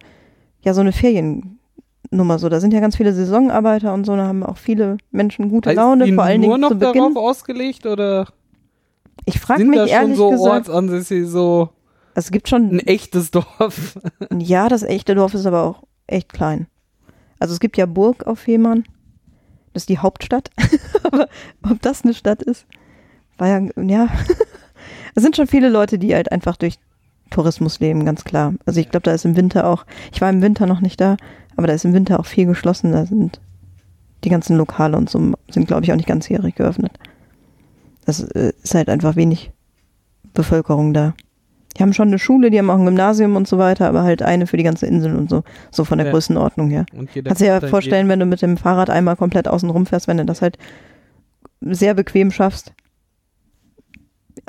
Speaker 2: ja, so eine Feriennummer so. Da sind ja ganz viele Saisonarbeiter und so, da haben auch viele Menschen gute Laune, vor allen
Speaker 1: nur
Speaker 2: Dingen
Speaker 1: noch
Speaker 2: zu Beginn.
Speaker 1: darauf ausgelegt oder
Speaker 2: Ich frage mich
Speaker 1: da schon
Speaker 2: ehrlich
Speaker 1: so
Speaker 2: gesagt,
Speaker 1: ortsansässig so
Speaker 2: es gibt schon,
Speaker 1: ein echtes Dorf? <laughs>
Speaker 2: ja, das echte Dorf ist aber auch echt klein. Also es gibt ja Burg auf Fehmarn, das ist die Hauptstadt, <laughs> aber ob das eine Stadt ist, war ja, ja, <laughs> es sind schon viele Leute, die halt einfach durch Tourismus leben, ganz klar. Also ich glaube, da ist im Winter auch, ich war im Winter noch nicht da, aber da ist im Winter auch viel geschlossen, da sind die ganzen Lokale und so sind, glaube ich, auch nicht ganzjährig geöffnet. Das äh, ist halt einfach wenig Bevölkerung da. Die haben schon eine Schule, die haben auch ein Gymnasium und so weiter, aber halt eine für die ganze Insel und so, so von der
Speaker 1: Ja.
Speaker 2: Größenordnung her. Kannst dir ja vorstellen, wenn du mit dem Fahrrad einmal komplett außen rumfährst, wenn du das halt sehr bequem schaffst.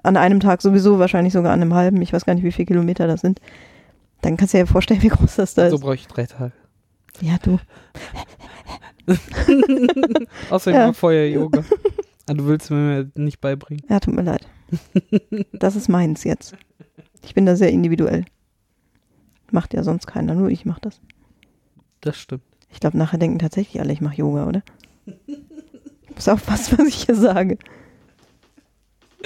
Speaker 2: An einem Tag sowieso, wahrscheinlich sogar an einem halben, ich weiß gar nicht, wie viele Kilometer das sind. Dann kannst du dir ja vorstellen, <laughs> wie groß das da
Speaker 1: So
Speaker 2: ist.
Speaker 1: brauche ich drei Tage.
Speaker 2: Ja, du. <laughs>
Speaker 1: Außerdem
Speaker 2: ja.
Speaker 1: Feuer-Yoga. <laughs> Ah, du willst mir nicht beibringen.
Speaker 2: Ja, tut mir leid. Das ist meins jetzt. Ich bin da sehr individuell. Macht ja sonst keiner, nur ich mach das.
Speaker 1: Das stimmt.
Speaker 2: Ich glaube, nachher denken tatsächlich alle, ich mache Yoga, oder? Ich muss aufpassen, was ich hier sage. <laughs>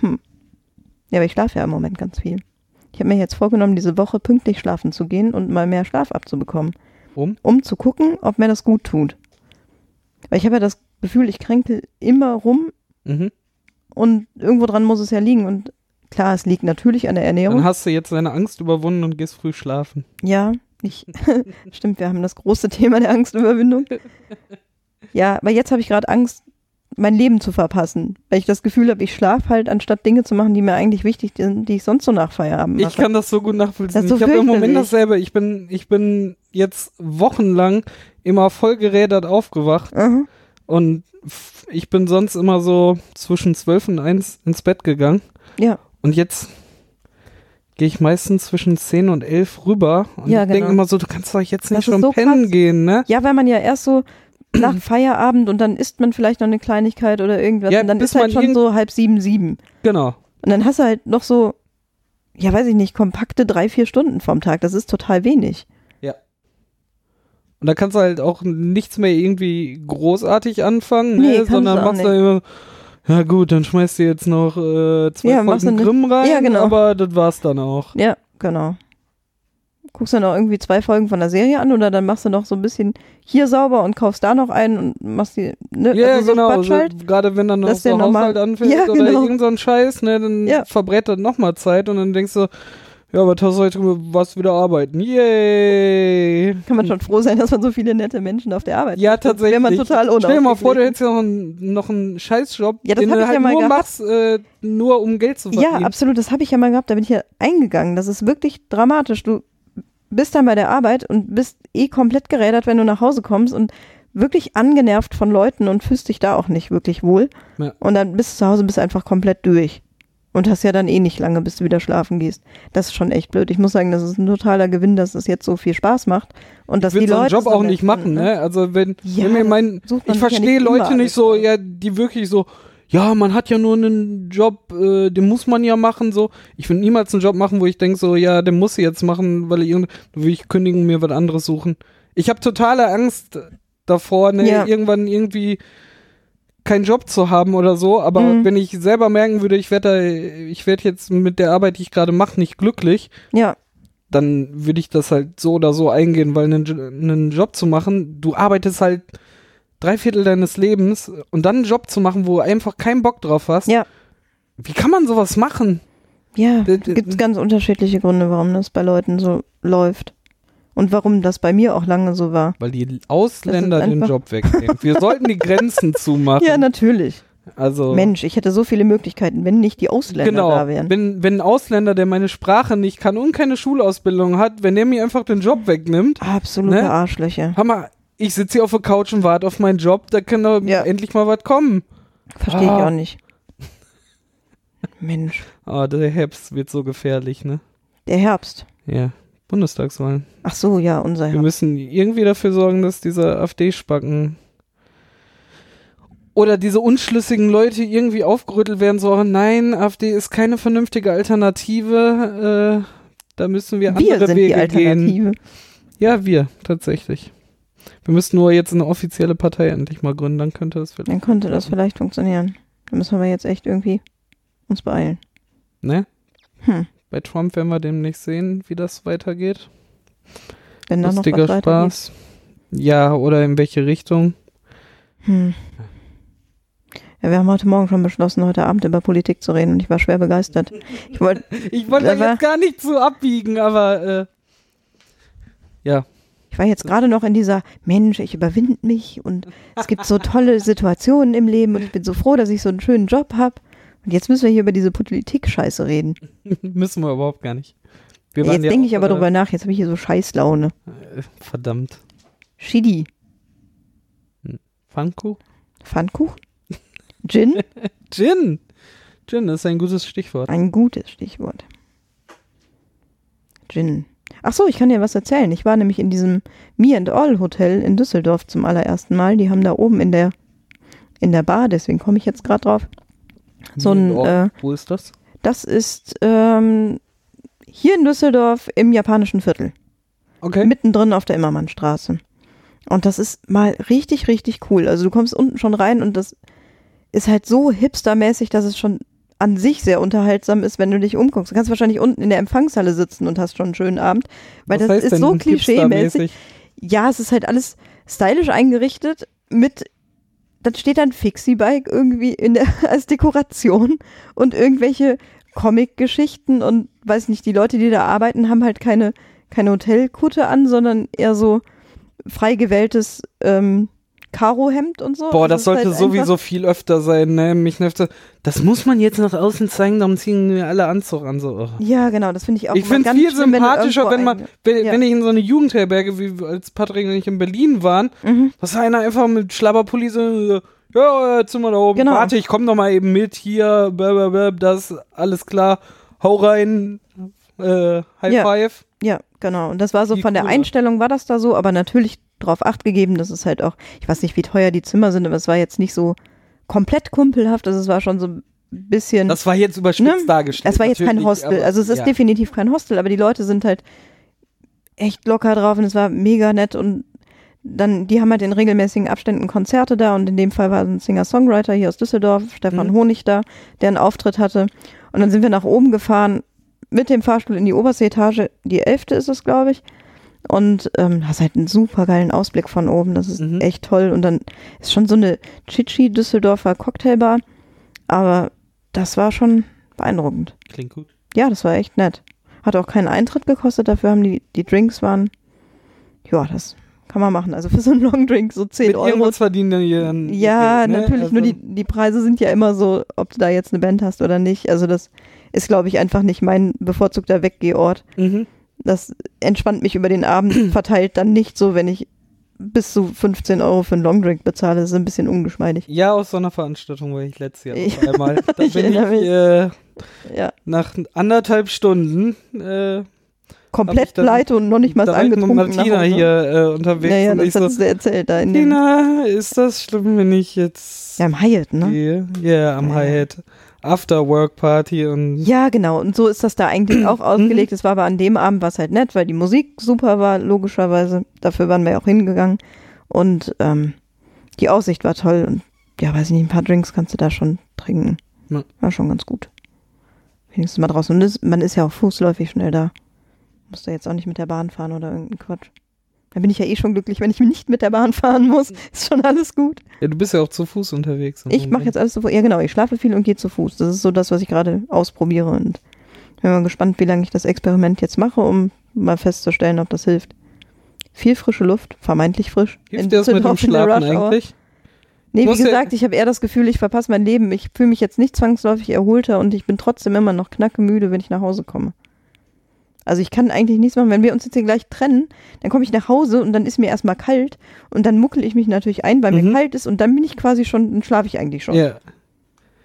Speaker 2: hm. Ja, aber ich schlafe ja im Moment ganz viel. Ich habe mir jetzt vorgenommen, diese Woche pünktlich schlafen zu gehen und mal mehr Schlaf abzubekommen,
Speaker 1: Um?
Speaker 2: um zu gucken, ob mir das gut tut. Weil ich habe ja das Gefühl, ich kränke immer rum
Speaker 1: Mhm.
Speaker 2: und irgendwo dran muss es ja liegen. Und klar, es liegt natürlich an der Ernährung.
Speaker 1: Dann hast du jetzt deine Angst überwunden und gehst früh schlafen.
Speaker 2: Ja, ich, <laughs> stimmt, wir haben das große Thema der Angstüberwindung. Ja, aber jetzt habe ich gerade Angst, mein Leben zu verpassen, weil ich das Gefühl habe, ich schlafe halt, anstatt Dinge zu machen, die mir eigentlich wichtig sind, die ich sonst so nach Feierabend mache.
Speaker 1: Ich kann das so gut nachvollziehen.
Speaker 2: So
Speaker 1: ich habe im Moment dasselbe. Ich bin, ich bin jetzt wochenlang immer voll gerädert aufgewacht
Speaker 2: Aha.
Speaker 1: Und ich bin sonst immer so zwischen zwölf und eins ins Bett gegangen.
Speaker 2: Ja,
Speaker 1: Und jetzt gehe ich meistens zwischen 10 und 11 rüber und
Speaker 2: Ja,
Speaker 1: ich denke
Speaker 2: genau.
Speaker 1: immer so, du kannst doch jetzt
Speaker 2: Das
Speaker 1: nicht
Speaker 2: ist
Speaker 1: schon
Speaker 2: so
Speaker 1: pennen
Speaker 2: krass.
Speaker 1: gehen, ne?
Speaker 2: ja, weil man ja erst so nach <clears throat> Feierabend und dann isst man vielleicht noch eine Kleinigkeit oder irgendwas
Speaker 1: Ja,
Speaker 2: und dann ist halt schon so halb sieben, sieben.
Speaker 1: Genau.
Speaker 2: Und dann hast du halt noch so, ja, weiß ich nicht, kompakte drei, vier Stunden vom Tag. Das ist total wenig.
Speaker 1: Und da kannst du halt auch nichts mehr irgendwie großartig anfangen,
Speaker 2: Nee,
Speaker 1: ne? sondern machst da immer, ja gut, dann schmeißt du jetzt noch äh, zwei
Speaker 2: Ja,
Speaker 1: Folgen Grimm rein,
Speaker 2: Ja, genau.
Speaker 1: aber das war's dann auch.
Speaker 2: Ja, genau. Guckst du noch irgendwie zwei Folgen von der Serie an oder dann machst du noch so ein bisschen hier sauber und kaufst da noch einen und machst die, ne,
Speaker 1: Ja,
Speaker 2: also so
Speaker 1: genau.
Speaker 2: Quatsch
Speaker 1: So,
Speaker 2: halt.
Speaker 1: Gerade wenn dann noch so. Haushalt anfällt
Speaker 2: Ja,
Speaker 1: oder
Speaker 2: genau.
Speaker 1: irgend so ein Scheiß, ne, dann
Speaker 2: Ja.
Speaker 1: verbrät das nochmal Zeit und dann denkst du, ja, was hast du heute was wieder arbeiten? Yay!
Speaker 2: Kann man schon froh sein, dass man so viele nette Menschen auf der Arbeit
Speaker 1: Ja,
Speaker 2: hat. Sonst Wäre man
Speaker 1: tatsächlich.
Speaker 2: total
Speaker 1: Stell dir mal vor, du hättest ja noch einen, noch einen Scheißjob,
Speaker 2: Ja, das
Speaker 1: den du
Speaker 2: ich
Speaker 1: halt
Speaker 2: ja mal
Speaker 1: nur
Speaker 2: gehabt.
Speaker 1: machst, äh, nur um Geld zu verdienen.
Speaker 2: Ja, absolut. Das habe ich ja mal gehabt. Da bin ich ja eingegangen. Das ist wirklich dramatisch. Du bist dann bei der Arbeit und bist eh komplett gerädert, wenn du nach Hause kommst und wirklich angenervt von Leuten und fühlst dich da auch nicht wirklich wohl.
Speaker 1: Ja.
Speaker 2: Und dann bist du zu Hause, bist einfach komplett durch. Und hast ja dann eh nicht lange, bis du wieder schlafen gehst. Das ist schon echt blöd. Ich muss sagen, das ist ein totaler Gewinn, dass es jetzt so viel Spaß macht. Und dass
Speaker 1: ich
Speaker 2: die
Speaker 1: würde so
Speaker 2: Leute
Speaker 1: Job auch nicht machen,
Speaker 2: sind,
Speaker 1: ne? Also wenn,
Speaker 2: Ja,
Speaker 1: wenn mir mein, ich
Speaker 2: ja
Speaker 1: verstehe
Speaker 2: nicht
Speaker 1: Leute nicht so, ja, die wirklich so, ja, man hat ja nur einen Job, äh, den muss man ja machen, so. Ich will niemals einen Job machen, wo ich denke so, ja, den muss ich jetzt machen, weil ich will ich kündigen, mir was anderes suchen. Ich habe totale Angst davor, ne,
Speaker 2: Ja.
Speaker 1: irgendwann irgendwie keinen Job zu haben oder so, aber
Speaker 2: Mhm.
Speaker 1: wenn ich selber merken würde, ich werde ich werde jetzt mit der Arbeit, die ich gerade mache, nicht glücklich,
Speaker 2: Ja,
Speaker 1: dann würde ich das halt so oder so eingehen, weil einen, einen Job zu machen, du arbeitest halt drei Viertel deines Lebens und dann einen Job zu machen, wo du einfach keinen Bock drauf hast.
Speaker 2: Ja.
Speaker 1: Wie kann man sowas machen?
Speaker 2: ja.
Speaker 1: D- d-
Speaker 2: Gibt es ganz unterschiedliche Gründe, warum das bei Leuten so läuft. Und warum das bei mir auch lange so war.
Speaker 1: Weil die Ausländer den Job wegnehmen. Wir sollten die Grenzen <laughs> zumachen.
Speaker 2: Ja, natürlich.
Speaker 1: also
Speaker 2: Mensch, ich hätte so viele Möglichkeiten, wenn nicht die Ausländer
Speaker 1: genau.
Speaker 2: da wären.
Speaker 1: Wenn, wenn ein Ausländer, der meine Sprache nicht kann und keine Schulausbildung hat, wenn der mir einfach den Job wegnimmt,
Speaker 2: Absolute
Speaker 1: Ne?
Speaker 2: Arschlöcher.
Speaker 1: Hammer, ich sitze hier auf der Couch und warte auf meinen Job, da kann doch
Speaker 2: Ja.
Speaker 1: endlich mal was kommen.
Speaker 2: Verstehe ich
Speaker 1: Ah.
Speaker 2: auch nicht. Mensch,
Speaker 1: Ah, der Herbst wird so gefährlich, ne?
Speaker 2: der Herbst.
Speaker 1: Ja. Bundestagswahlen.
Speaker 2: Ach so, ja, unser
Speaker 1: Wir müssen irgendwie dafür sorgen, dass diese AfD-Spacken oder diese unschlüssigen Leute irgendwie aufgerüttelt werden, so, nein, AfD ist keine vernünftige Alternative, äh, da müssen wir andere
Speaker 2: Wir sind
Speaker 1: Wege
Speaker 2: die Alternative.
Speaker 1: gehen. Ja, wir, tatsächlich. Wir müssen nur jetzt eine offizielle Partei endlich mal gründen, dann könnte das vielleicht,
Speaker 2: Dann könnte das vielleicht funktionieren. Da müssen wir jetzt echt irgendwie uns beeilen.
Speaker 1: ne?
Speaker 2: Hm.
Speaker 1: Bei Trump werden wir demnächst sehen, wie das weitergeht.
Speaker 2: Wenn da noch
Speaker 1: Lustiger
Speaker 2: was weitergeht.
Speaker 1: Spaß. Ja, oder in welche Richtung?
Speaker 2: Hm. Ja, wir haben heute Morgen schon beschlossen, heute Abend über Politik zu reden und ich war schwer begeistert. Ich wollte, <laughs>
Speaker 1: Ich wollte da jetzt gar nicht so abbiegen, aber äh, ja.
Speaker 2: ich war jetzt gerade noch in dieser Mensch, ich überwinde mich und es gibt so tolle Situationen im Leben und ich bin so froh, dass ich so einen schönen Job habe. Und jetzt müssen wir hier über diese Politik-Scheiße reden. <laughs>
Speaker 1: Müssen wir überhaupt gar nicht.
Speaker 2: Ja, jetzt denke
Speaker 1: auch,
Speaker 2: ich aber
Speaker 1: äh,
Speaker 2: drüber nach, jetzt habe ich hier so Scheißlaune.
Speaker 1: äh, Verdammt.
Speaker 2: Shidi.
Speaker 1: Pfannkuchen?
Speaker 2: Pfannkuchen? Gin? <laughs>
Speaker 1: Gin. Gin ist ein gutes Stichwort.
Speaker 2: Ein gutes Stichwort. Gin. Ach so, ich kann dir was erzählen. Ich war nämlich in diesem Me and All Hotel in Düsseldorf zum allerersten Mal. Die haben da oben in der in der Bar, deswegen komme ich jetzt gerade drauf. So ein, äh,
Speaker 1: Wo ist das?
Speaker 2: das ist ähm, hier in Düsseldorf im japanischen Viertel.
Speaker 1: Okay.
Speaker 2: mittendrin auf der Immermannstraße. Und das ist mal richtig, richtig cool. Also du kommst unten schon rein und das ist halt so hipstermäßig, dass es schon an sich sehr unterhaltsam ist, wenn du dich umguckst. Du kannst wahrscheinlich unten in der Empfangshalle sitzen und hast schon einen schönen Abend, weil
Speaker 1: Was
Speaker 2: das ist so klischee-mäßig. Ja, es ist halt alles stylisch eingerichtet mit dann steht dann Fixie-Bike irgendwie in der, <laughs> als Dekoration und irgendwelche Comic-Geschichten und weiß nicht, die Leute, die da arbeiten, haben halt keine, keine Hotelkutte an, sondern eher so frei gewähltes ähm, Karohemd und so.
Speaker 1: Boah, das
Speaker 2: ist
Speaker 1: sollte
Speaker 2: halt
Speaker 1: sowieso viel öfter sein, ne? Mich nervt das. Das muss man jetzt nach außen zeigen, darum ziehen wir alle Anzug an. So. oh.
Speaker 2: Ja, genau, das finde ich auch
Speaker 1: Ich finde es viel
Speaker 2: schlimm,
Speaker 1: sympathischer, wenn man, wenn,
Speaker 2: Ja.
Speaker 1: wenn ich in so eine Jugendherberge, wie als Patrick und ich in Berlin waren,
Speaker 2: Mhm.
Speaker 1: dass einer einfach mit Schlabberpulli so, ja, jetzt sind wir da oben.
Speaker 2: Genau.
Speaker 1: Warte, ich komm doch mal eben mit hier, blablabla, das, alles klar, hau rein, äh, High
Speaker 2: Ja.
Speaker 1: Five.
Speaker 2: Ja, genau. Und das war so
Speaker 1: Viel
Speaker 2: von der. Einstellung war das da so, aber natürlich drauf acht gegeben, dass es halt auch, ich weiß nicht, wie teuer die Zimmer sind, aber es war jetzt nicht so komplett kumpelhaft, also es war schon so ein bisschen.
Speaker 1: Das war jetzt überspitzt
Speaker 2: Ne?
Speaker 1: dargestellt.
Speaker 2: es war jetzt kein Hostel,
Speaker 1: aber-
Speaker 2: also es ist
Speaker 1: ja.
Speaker 2: definitiv kein Hostel, aber die Leute sind halt echt locker drauf und es war mega nett und dann, die haben halt in regelmäßigen Abständen Konzerte da und in dem Fall war ein Singer-Songwriter hier aus Düsseldorf, Stefan
Speaker 1: Mhm.
Speaker 2: Honig da, der einen Auftritt hatte. Und dann sind wir nach oben gefahren mit dem Fahrstuhl in die oberste Etage, die elfte ist es, glaube ich. Und ähm, hast halt einen super geilen Ausblick von oben, das ist
Speaker 1: Mhm.
Speaker 2: echt toll. Und dann ist schon so eine Chichi Düsseldorfer Cocktailbar, aber das war schon beeindruckend.
Speaker 1: Klingt gut.
Speaker 2: Ja, das war echt nett. Hat auch keinen Eintritt gekostet, dafür haben die, die Drinks waren, ja, das kann man machen. Also für so einen Longdrink so 10
Speaker 1: Mit
Speaker 2: Euro.
Speaker 1: irgendwas verdienen dann hier dann
Speaker 2: Ja,
Speaker 1: ne?
Speaker 2: natürlich,
Speaker 1: Also-
Speaker 2: nur die, die Preise sind ja immer so, ob du da jetzt eine Band hast oder nicht. Also das ist, glaube ich, einfach nicht mein bevorzugter Weggehort.
Speaker 1: Mhm.
Speaker 2: Das entspannt mich über den Abend <clears throat> verteilt dann nicht so, wenn ich bis zu 15 Euro für einen Longdrink bezahle. Das ist ein bisschen ungeschmeidig.
Speaker 1: Ja, aus so einer Veranstaltung war ich letztes Jahr noch einmal. <laughs> Da
Speaker 2: Ich
Speaker 1: bin ich äh,
Speaker 2: Ja.
Speaker 1: nach anderthalb Stunden äh,
Speaker 2: Komplett pleite und noch nicht mal
Speaker 1: ich mit
Speaker 2: angetrunken.
Speaker 1: Martina hier äh, unterwegs
Speaker 2: Naja,
Speaker 1: und
Speaker 2: das
Speaker 1: ich so,
Speaker 2: du erzählt da in dem,
Speaker 1: Tina, ist das schlimm, wenn ich jetzt
Speaker 2: Ja, im Hyatt, ne?
Speaker 1: Ja, am
Speaker 2: Ja.
Speaker 1: Hyatt. After Work Party und
Speaker 2: Ja, genau. Und so ist das da eigentlich auch <clears throat> ausgelegt. Es war aber an dem Abend was halt nett, weil die Musik super war, logischerweise. Dafür waren wir ja auch hingegangen. Und ähm, die Aussicht war toll. Und ja, weiß ich nicht, ein paar Drinks kannst du da schon trinken.
Speaker 1: Ja.
Speaker 2: War schon ganz gut. Wenigstens mal draußen. Und das, man ist ja auch fußläufig schnell da. Musst du jetzt auch nicht mit der Bahn fahren oder irgendein Quatsch. Da bin ich ja eh schon glücklich, wenn ich nicht mit der Bahn fahren muss. Ist schon alles gut.
Speaker 1: ja, du bist ja auch zu Fuß unterwegs.
Speaker 2: Ich mache jetzt alles zu Fuß. Ja, genau. Ich schlafe viel und gehe zu Fuß. Das ist so das, was ich gerade ausprobiere. Und bin mal gespannt, wie lange ich das Experiment jetzt mache, um mal festzustellen, ob das hilft. Viel frische Luft, vermeintlich frisch. in
Speaker 1: Hilft dir das mit dem
Speaker 2: Düsseldorf in der
Speaker 1: Schlafen eigentlich?
Speaker 2: Nee, wie gesagt, ich habe eher das Gefühl, ich verpasse mein Leben. Ich fühle mich jetzt nicht zwangsläufig erholter und ich bin trotzdem immer noch knackemüde, wenn ich nach Hause komme. Also ich kann eigentlich nichts machen. Wenn wir uns jetzt hier gleich trennen, dann komme ich nach Hause und dann ist mir erstmal kalt und dann muckel ich mich natürlich ein, weil
Speaker 1: Mhm.
Speaker 2: mir kalt ist und dann bin ich quasi schon, dann schlafe ich eigentlich schon.
Speaker 1: Ja.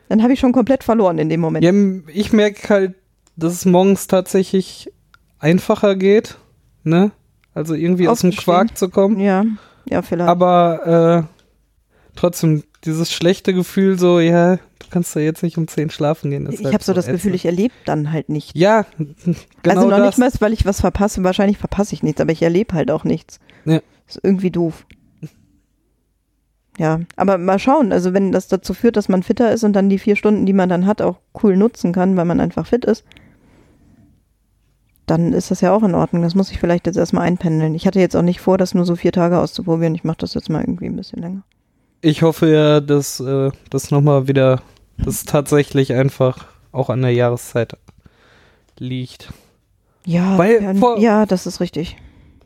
Speaker 2: Dann habe ich schon komplett verloren in dem Moment.
Speaker 1: ja. Ich merke halt, dass es morgens tatsächlich einfacher geht, ne? Also irgendwie aus dem. Quark zu kommen.
Speaker 2: Ja, ja, vielleicht.
Speaker 1: Aber äh, trotzdem, dieses schlechte Gefühl, so, ja, du kannst ja jetzt nicht um 10 schlafen gehen.
Speaker 2: ich
Speaker 1: halt
Speaker 2: habe so das
Speaker 1: ätzend.
Speaker 2: Gefühl, ich erlebe dann halt nicht.
Speaker 1: Ja, genau
Speaker 2: also noch
Speaker 1: das.
Speaker 2: nicht mal, weil ich was verpasse. Wahrscheinlich verpasse ich nichts, aber ich erlebe halt auch nichts.
Speaker 1: Ja.
Speaker 2: Ist irgendwie doof. Ja, aber mal schauen. Also wenn das dazu führt, dass man fitter ist und dann die vier Stunden, die man dann hat, auch cool nutzen kann, weil man einfach fit ist, dann ist das ja auch in Ordnung. Das muss ich vielleicht jetzt erstmal einpendeln. Ich hatte jetzt auch nicht vor, das nur so vier Tage auszuprobieren. Ich mache das jetzt mal irgendwie ein bisschen länger.
Speaker 1: Ich hoffe ja, dass äh, das nochmal wieder, das tatsächlich einfach auch an der Jahreszeit liegt.
Speaker 2: Ja,
Speaker 1: Weil
Speaker 2: ja,
Speaker 1: vor-
Speaker 2: ja, das ist richtig.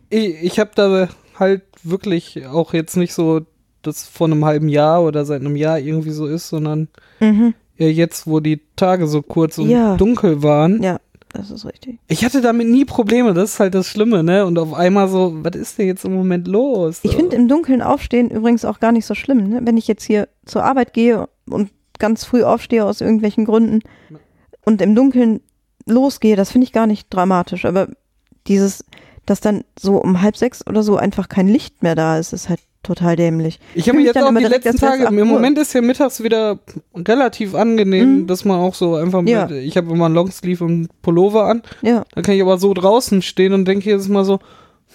Speaker 1: Ich, ich habe da halt wirklich auch jetzt nicht so, das vor einem halben Jahr oder seit einem Jahr irgendwie so ist, sondern
Speaker 2: Mhm.
Speaker 1: ja jetzt, wo die Tage so kurz und
Speaker 2: Ja.
Speaker 1: dunkel waren.
Speaker 2: Ja, das ist richtig.
Speaker 1: Ich hatte damit nie Probleme, das ist halt das Schlimme, ne? Und auf einmal so, was ist denn jetzt im Moment los?
Speaker 2: Ich finde im Dunkeln aufstehen übrigens auch gar nicht so schlimm. Ne? Wenn ich jetzt hier zur Arbeit gehe und ganz früh aufstehe aus irgendwelchen Gründen und im Dunkeln losgehe, das finde ich gar nicht dramatisch. Aber dieses, dass dann so um halb sechs oder so einfach kein Licht mehr da ist, ist halt total dämlich.
Speaker 1: Ich habe jetzt auch die letzten Tage, im
Speaker 2: 8 Uhr.
Speaker 1: Moment ist ja mittags wieder relativ angenehm,
Speaker 2: Mhm.
Speaker 1: dass man auch so einfach mit,
Speaker 2: Ja.
Speaker 1: ich habe immer einen Longsleeve und Pullover an,
Speaker 2: Ja,
Speaker 1: dann kann ich aber so draußen stehen und denke jedes Mal so,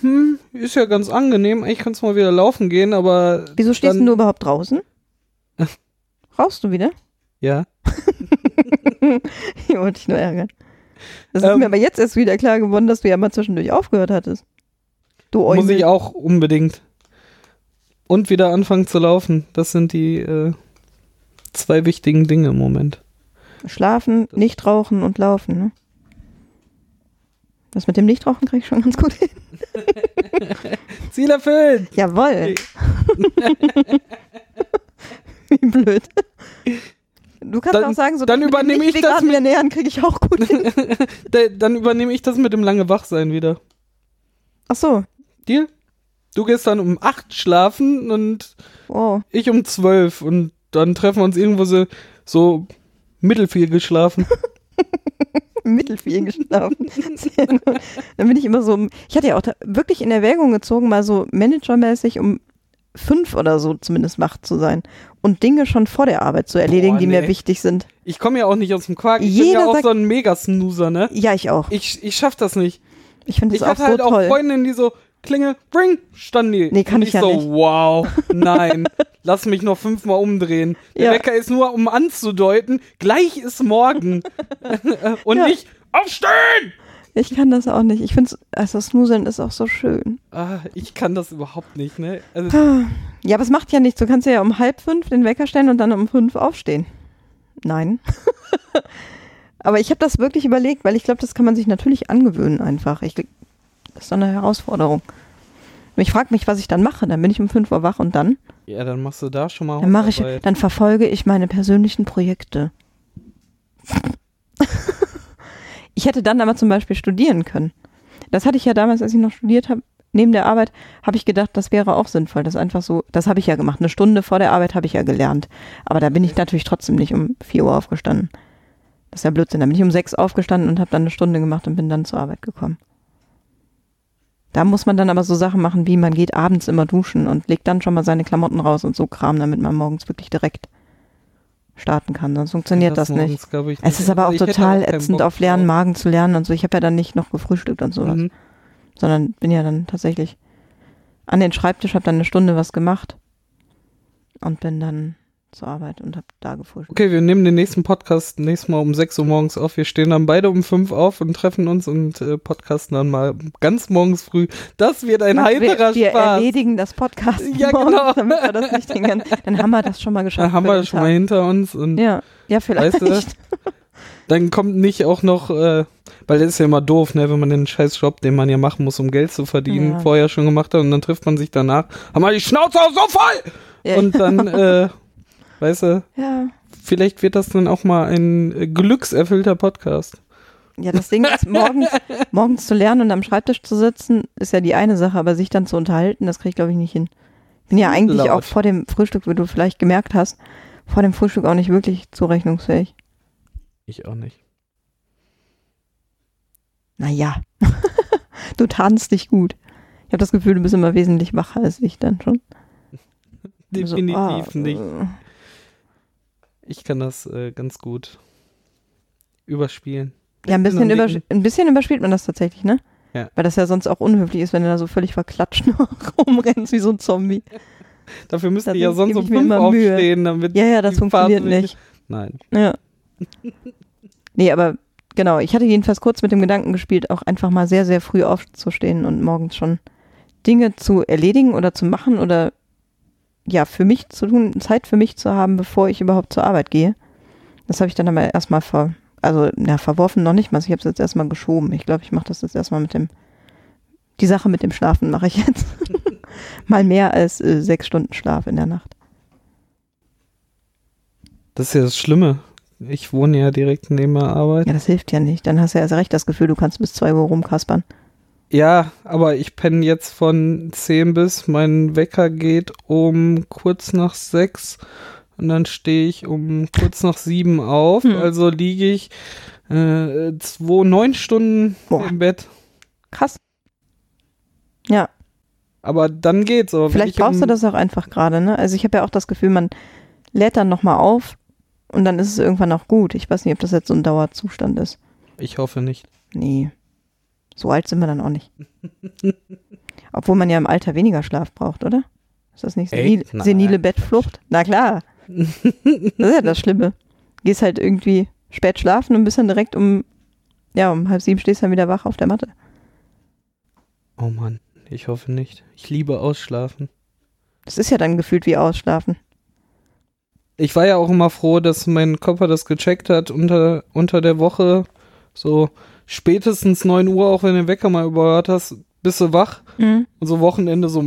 Speaker 1: hm, ist ja ganz angenehm, eigentlich kannst du mal wieder laufen gehen, aber
Speaker 2: wieso stehst du überhaupt draußen? <laughs> Rauchst du wieder?
Speaker 1: Ja, <laughs>
Speaker 2: Ich wollte dich nur ärgern. Das ist
Speaker 1: Ähm.
Speaker 2: mir aber jetzt erst wieder klar geworden, dass du ja mal zwischendurch aufgehört hattest. Du
Speaker 1: muss
Speaker 2: Eumel.
Speaker 1: ich auch unbedingt. Und wieder anfangen zu laufen, das sind die äh, zwei wichtigen Dinge im Moment.
Speaker 2: Schlafen, nicht rauchen und laufen. Ne? Das mit dem Nichtrauchen krieg ich schon ganz gut hin. <laughs>
Speaker 1: Ziel erfüllt!
Speaker 2: Jawoll. <laughs> Wie blöd. Du kannst
Speaker 1: Dann-
Speaker 2: auch sagen, so
Speaker 1: dann übernehme ich das mit-
Speaker 2: Ernähren kriege ich auch gut hin. <laughs>
Speaker 1: Da- Dann übernehme ich das mit dem lange Wachsein wieder.
Speaker 2: Ach so.
Speaker 1: Deal? Du gehst dann um 8 schlafen und
Speaker 2: Wow.
Speaker 1: ich um 12 und dann treffen wir uns irgendwo so, so mittelfiel geschlafen. <laughs>
Speaker 2: Mittelfiel geschlafen. Dann bin ich immer so, ich hatte ja auch wirklich in Erwägung gezogen, mal so managermäßig um fünf oder so zumindest wach zu sein und Dinge schon vor der Arbeit zu erledigen,
Speaker 1: Boah,
Speaker 2: die mir
Speaker 1: nee.
Speaker 2: wichtig sind.
Speaker 1: Ich komme ja auch nicht aus dem Quark. Ich bin
Speaker 2: Jeder
Speaker 1: ja auch
Speaker 2: sagt-
Speaker 1: so ein Mega-Snoozer, ne?
Speaker 2: Ja, ich auch.
Speaker 1: Ich, ich schaff das nicht.
Speaker 2: Ich finde
Speaker 1: Ich
Speaker 2: das auch
Speaker 1: hatte
Speaker 2: so
Speaker 1: halt auch
Speaker 2: toll.
Speaker 1: Freundinnen, die so, Klingel, bring, standen die.
Speaker 2: Nee, kann
Speaker 1: Und
Speaker 2: ich ja
Speaker 1: so,
Speaker 2: nicht.
Speaker 1: wow, <laughs> nein, lass mich noch fünfmal umdrehen. Der
Speaker 2: Ja.
Speaker 1: Wecker ist nur, um anzudeuten, gleich ist morgen. <laughs> Und
Speaker 2: Ja.
Speaker 1: nicht, aufstehen!
Speaker 2: Ich kann das auch nicht. Ich finde, also Snoozeln ist auch so schön.
Speaker 1: Ah, ich kann das überhaupt nicht, ne? Also,
Speaker 2: Ja, aber es macht ja nichts. Du kannst ja um halb fünf den Wecker stellen und dann um fünf aufstehen. Nein. <laughs> aber ich habe das wirklich überlegt, weil ich glaube, das kann man sich natürlich angewöhnen einfach. Ich, das ist doch eine Herausforderung. Und Ich frage mich, was ich dann mache. Dann bin ich um fünf Uhr wach und dann?
Speaker 1: ja, dann machst du da schon mal
Speaker 2: Dann mache ich, dann verfolge ich meine persönlichen Projekte. <laughs> ich hätte dann aber zum Beispiel studieren können. Das hatte ich ja damals, als ich noch studiert habe, neben der Arbeit, habe ich gedacht, das wäre auch sinnvoll. Das einfach so, das habe ich ja gemacht. Eine Stunde vor der Arbeit habe ich ja gelernt. Aber da bin ich natürlich trotzdem nicht um vier Uhr aufgestanden. Das ist ja Blödsinn. Da bin ich um sechs aufgestanden und habe dann eine Stunde gemacht und bin dann zur Arbeit gekommen. Da muss man dann aber so Sachen machen, wie man geht abends immer duschen und legt dann schon mal seine Klamotten raus und so Kram, damit man morgens wirklich direkt starten kann. Sonst funktioniert das, nicht.
Speaker 1: morgens, glaub ich,
Speaker 2: Es ist aber auch
Speaker 1: ich
Speaker 2: total
Speaker 1: keinen
Speaker 2: ätzend,
Speaker 1: Bock
Speaker 2: auf leeren. Magen zu lernen und so. Ich habe ja dann nicht noch gefrühstückt und sowas,
Speaker 1: Mhm.
Speaker 2: sondern bin ja dann tatsächlich an den Schreibtisch, habe dann eine Stunde was gemacht und bin dann zur Arbeit und habe da gefrühstückt.
Speaker 1: Okay, wir nehmen den nächsten Podcast nächstes Mal um 6 Uhr morgens auf. Wir stehen dann beide um 5 auf und treffen uns und äh, podcasten dann mal ganz morgens früh. Das wird ein
Speaker 2: Ja,
Speaker 1: heiterer
Speaker 2: wir, wir
Speaker 1: Spaß.
Speaker 2: erledigen das Podcast
Speaker 1: Ja,
Speaker 2: morgens,
Speaker 1: genau.
Speaker 2: damit wir das nicht den ganzen, Dann haben wir das schon mal <laughs> geschafft.
Speaker 1: Dann haben wir das schon mal
Speaker 2: Tag.
Speaker 1: hinter uns und
Speaker 2: Ja, ja, vielleicht.
Speaker 1: Weißt <laughs> dann kommt nicht auch noch, äh, weil das ist ja immer doof, ne, wenn man den scheiß Job, den man ja machen muss, um Geld zu verdienen,
Speaker 2: Ja.
Speaker 1: vorher schon gemacht hat und dann trifft man sich danach, haben wir die Schnauze auch so voll!
Speaker 2: Ja,
Speaker 1: Und dann, <laughs> äh, weißt du,
Speaker 2: ja.
Speaker 1: vielleicht wird das dann auch mal ein äh, glückserfüllter Podcast.
Speaker 2: Ja, das Ding ist, morgens, <laughs> morgens zu lernen und am Schreibtisch zu sitzen, ist ja die eine Sache, aber sich dann zu unterhalten, das kriege ich, glaube ich, nicht hin. Ich bin ja eigentlich
Speaker 1: Laut.
Speaker 2: auch vor dem Frühstück, wie du vielleicht gemerkt hast, vor dem Frühstück auch nicht wirklich zurechnungsfähig.
Speaker 1: Ich auch nicht.
Speaker 2: Naja, <laughs> du tanzt dich gut. Ich habe das Gefühl, du bist immer wesentlich wacher als ich dann schon. <laughs> So,
Speaker 1: Definitiv
Speaker 2: ah,
Speaker 1: nicht. Ich kann das äh, ganz gut überspielen.
Speaker 2: Ja, ein bisschen,
Speaker 1: Bisschen
Speaker 2: über,
Speaker 1: nicken.
Speaker 2: ein bisschen überspielt man das tatsächlich, ne?
Speaker 1: Ja.
Speaker 2: Weil das ja sonst auch unhöflich ist, wenn du da so völlig verklatscht <laughs> rumrennst wie so ein Zombie. <laughs>
Speaker 1: Dafür müsste
Speaker 2: Da
Speaker 1: ich ja sonst um fünf aufstehen, damit
Speaker 2: Ja, ja, das funktioniert
Speaker 1: Phase
Speaker 2: nicht.
Speaker 1: Nein.
Speaker 2: Ja. <laughs> Nee, aber genau, ich hatte jedenfalls kurz mit dem Gedanken gespielt, auch einfach mal sehr, sehr früh aufzustehen und morgens schon Dinge zu erledigen oder zu machen oder ja, für mich zu tun, Zeit für mich zu haben, bevor ich überhaupt zur Arbeit gehe. Das habe ich dann aber erstmal ver, also na, verworfen noch nicht mal. Ich habe es jetzt erstmal geschoben. Ich glaube, ich mache das jetzt erstmal mit dem, die Sache mit dem Schlafen mache ich jetzt. <laughs> mal mehr als äh, sechs Stunden Schlaf in der Nacht.
Speaker 1: Das ist ja das Schlimme. Ich wohne ja direkt neben der Arbeit.
Speaker 2: Ja, das hilft ja nicht. Dann hast du ja erst recht das Gefühl, du kannst bis zwei Uhr rumkaspern.
Speaker 1: Ja, aber ich penne jetzt von 10 bis mein Wecker geht um kurz nach 6 und dann stehe ich um kurz nach 7 auf.
Speaker 2: Hm.
Speaker 1: Also liege ich äh, zwei, neun Stunden
Speaker 2: Boah.
Speaker 1: im Bett.
Speaker 2: Krass. Ja,
Speaker 1: Aber dann geht's. Aber
Speaker 2: vielleicht
Speaker 1: ich um-
Speaker 2: brauchst du das auch einfach gerade, ne? Also ich habe ja auch das Gefühl, man lädt dann nochmal auf und dann ist es irgendwann auch gut. Ich weiß nicht, ob das jetzt so ein Dauerzustand ist.
Speaker 1: Ich hoffe nicht.
Speaker 2: Nee. So alt sind wir dann auch nicht. <laughs> Obwohl man ja im Alter weniger Schlaf braucht, oder? Ist das nicht senil, senile Bettflucht? Na klar. <laughs> Das ist ja das Schlimme. Gehst halt irgendwie spät schlafen und bist dann direkt um, ja, um halb sieben stehst dann wieder wach auf der Matte.
Speaker 1: Oh Mann, ich hoffe nicht. Ich liebe Ausschlafen.
Speaker 2: Das ist ja dann gefühlt wie Ausschlafen.
Speaker 1: Ich war ja auch immer froh, dass mein Körper das gecheckt hat unter, unter der Woche. So spätestens 9 Uhr, auch wenn du den Wecker mal überhört hast, bist du wach.
Speaker 2: Mhm.
Speaker 1: Und so Wochenende so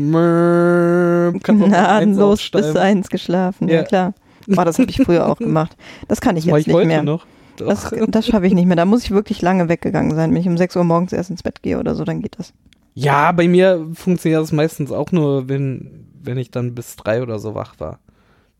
Speaker 2: Gnadenlos bis
Speaker 1: aufsteigen.
Speaker 2: eins geschlafen, ja,
Speaker 1: Ja.
Speaker 2: klar. Oh, das habe ich früher auch gemacht. Das kann ich
Speaker 1: Das
Speaker 2: jetzt
Speaker 1: ich
Speaker 2: nicht mehr.
Speaker 1: noch.
Speaker 2: Das,
Speaker 1: Doch.
Speaker 2: das schaffe ich nicht mehr. Da muss ich wirklich lange weggegangen sein. Wenn ich um 6 Uhr morgens erst ins Bett gehe oder so, dann geht das.
Speaker 1: Ja, bei mir funktioniert das meistens auch nur, wenn, wenn ich dann bis drei oder so wach war.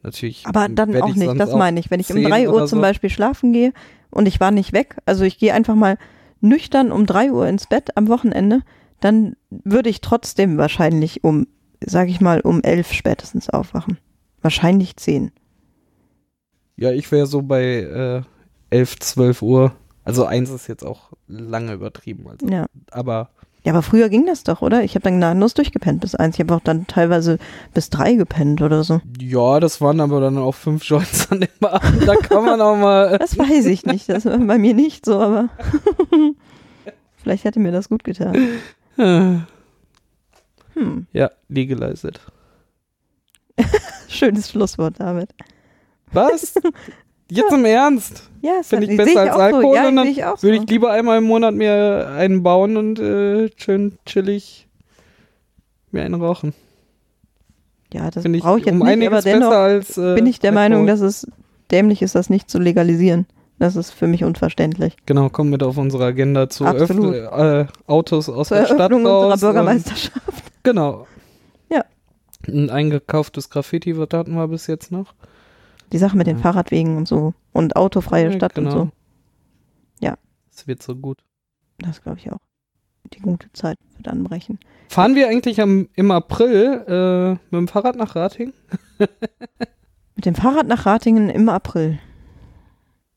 Speaker 1: Natürlich.
Speaker 2: Aber dann auch
Speaker 1: ich
Speaker 2: nicht, das meine ich. Wenn ich um
Speaker 1: 10
Speaker 2: 3 Uhr
Speaker 1: oder
Speaker 2: zum
Speaker 1: so.
Speaker 2: Beispiel schlafen gehe und ich war nicht weg, also ich gehe einfach mal nüchtern um 3 Uhr ins Bett am Wochenende, dann würde ich trotzdem wahrscheinlich um, sage ich mal, um 11 spätestens aufwachen. Wahrscheinlich 10.
Speaker 1: Ja, ich wäre so bei äh, 11, 12 Uhr. Also eins ist jetzt auch lange übertrieben. Also.
Speaker 2: Ja.
Speaker 1: Aber
Speaker 2: Ja, aber früher ging das doch, oder? Ich habe dann gnadenlos durchgepennt bis eins. Ich habe auch dann teilweise bis drei gepennt oder so.
Speaker 1: ja, das waren aber dann auch fünf Joints an dem Abend. Da kann man auch mal. <laughs>
Speaker 2: Das weiß ich nicht. Das war bei mir nicht so, aber <laughs> vielleicht hätte mir das gut getan. Hm.
Speaker 1: ja, legalized. <laughs>
Speaker 2: Schönes Schlusswort, David.
Speaker 1: Was? Jetzt im Ernst?
Speaker 2: Ja,
Speaker 1: Finde ich besser als
Speaker 2: auch
Speaker 1: Alkohol
Speaker 2: So. Ja,
Speaker 1: und dann
Speaker 2: ich auch
Speaker 1: Würde
Speaker 2: so.
Speaker 1: ich lieber einmal im Monat mir einen bauen und äh, schön chillig mir einen rauchen.
Speaker 2: Ja, das
Speaker 1: Finde ich
Speaker 2: brauche ich jetzt
Speaker 1: um
Speaker 2: nicht, aber dennoch
Speaker 1: besser als. Äh,
Speaker 2: bin ich der
Speaker 1: Alkohol.
Speaker 2: Meinung, dass es dämlich ist, das nicht zu legalisieren. Das ist für mich unverständlich.
Speaker 1: Genau, kommen mit auf unsere Agenda zu
Speaker 2: Absolut.
Speaker 1: Äh, Autos aus
Speaker 2: Zur
Speaker 1: der Stadt
Speaker 2: Eröffnung
Speaker 1: raus.
Speaker 2: unserer
Speaker 1: und-
Speaker 2: Bürgermeisterschaft.
Speaker 1: Genau.
Speaker 2: Ja.
Speaker 1: Ein eingekauftes Graffiti, was hatten wir bis jetzt noch?
Speaker 2: Die Sache mit den
Speaker 1: Ja.
Speaker 2: Fahrradwegen und so. Und autofreie
Speaker 1: Ja,
Speaker 2: Stadt
Speaker 1: genau.
Speaker 2: und so.
Speaker 1: Es wird so gut.
Speaker 2: Das glaube ich auch. Die gute Zeit wird anbrechen.
Speaker 1: Fahren wir eigentlich am, im April äh, mit dem Fahrrad nach Rating? <laughs>
Speaker 2: Mit dem Fahrrad nach Ratingen im April.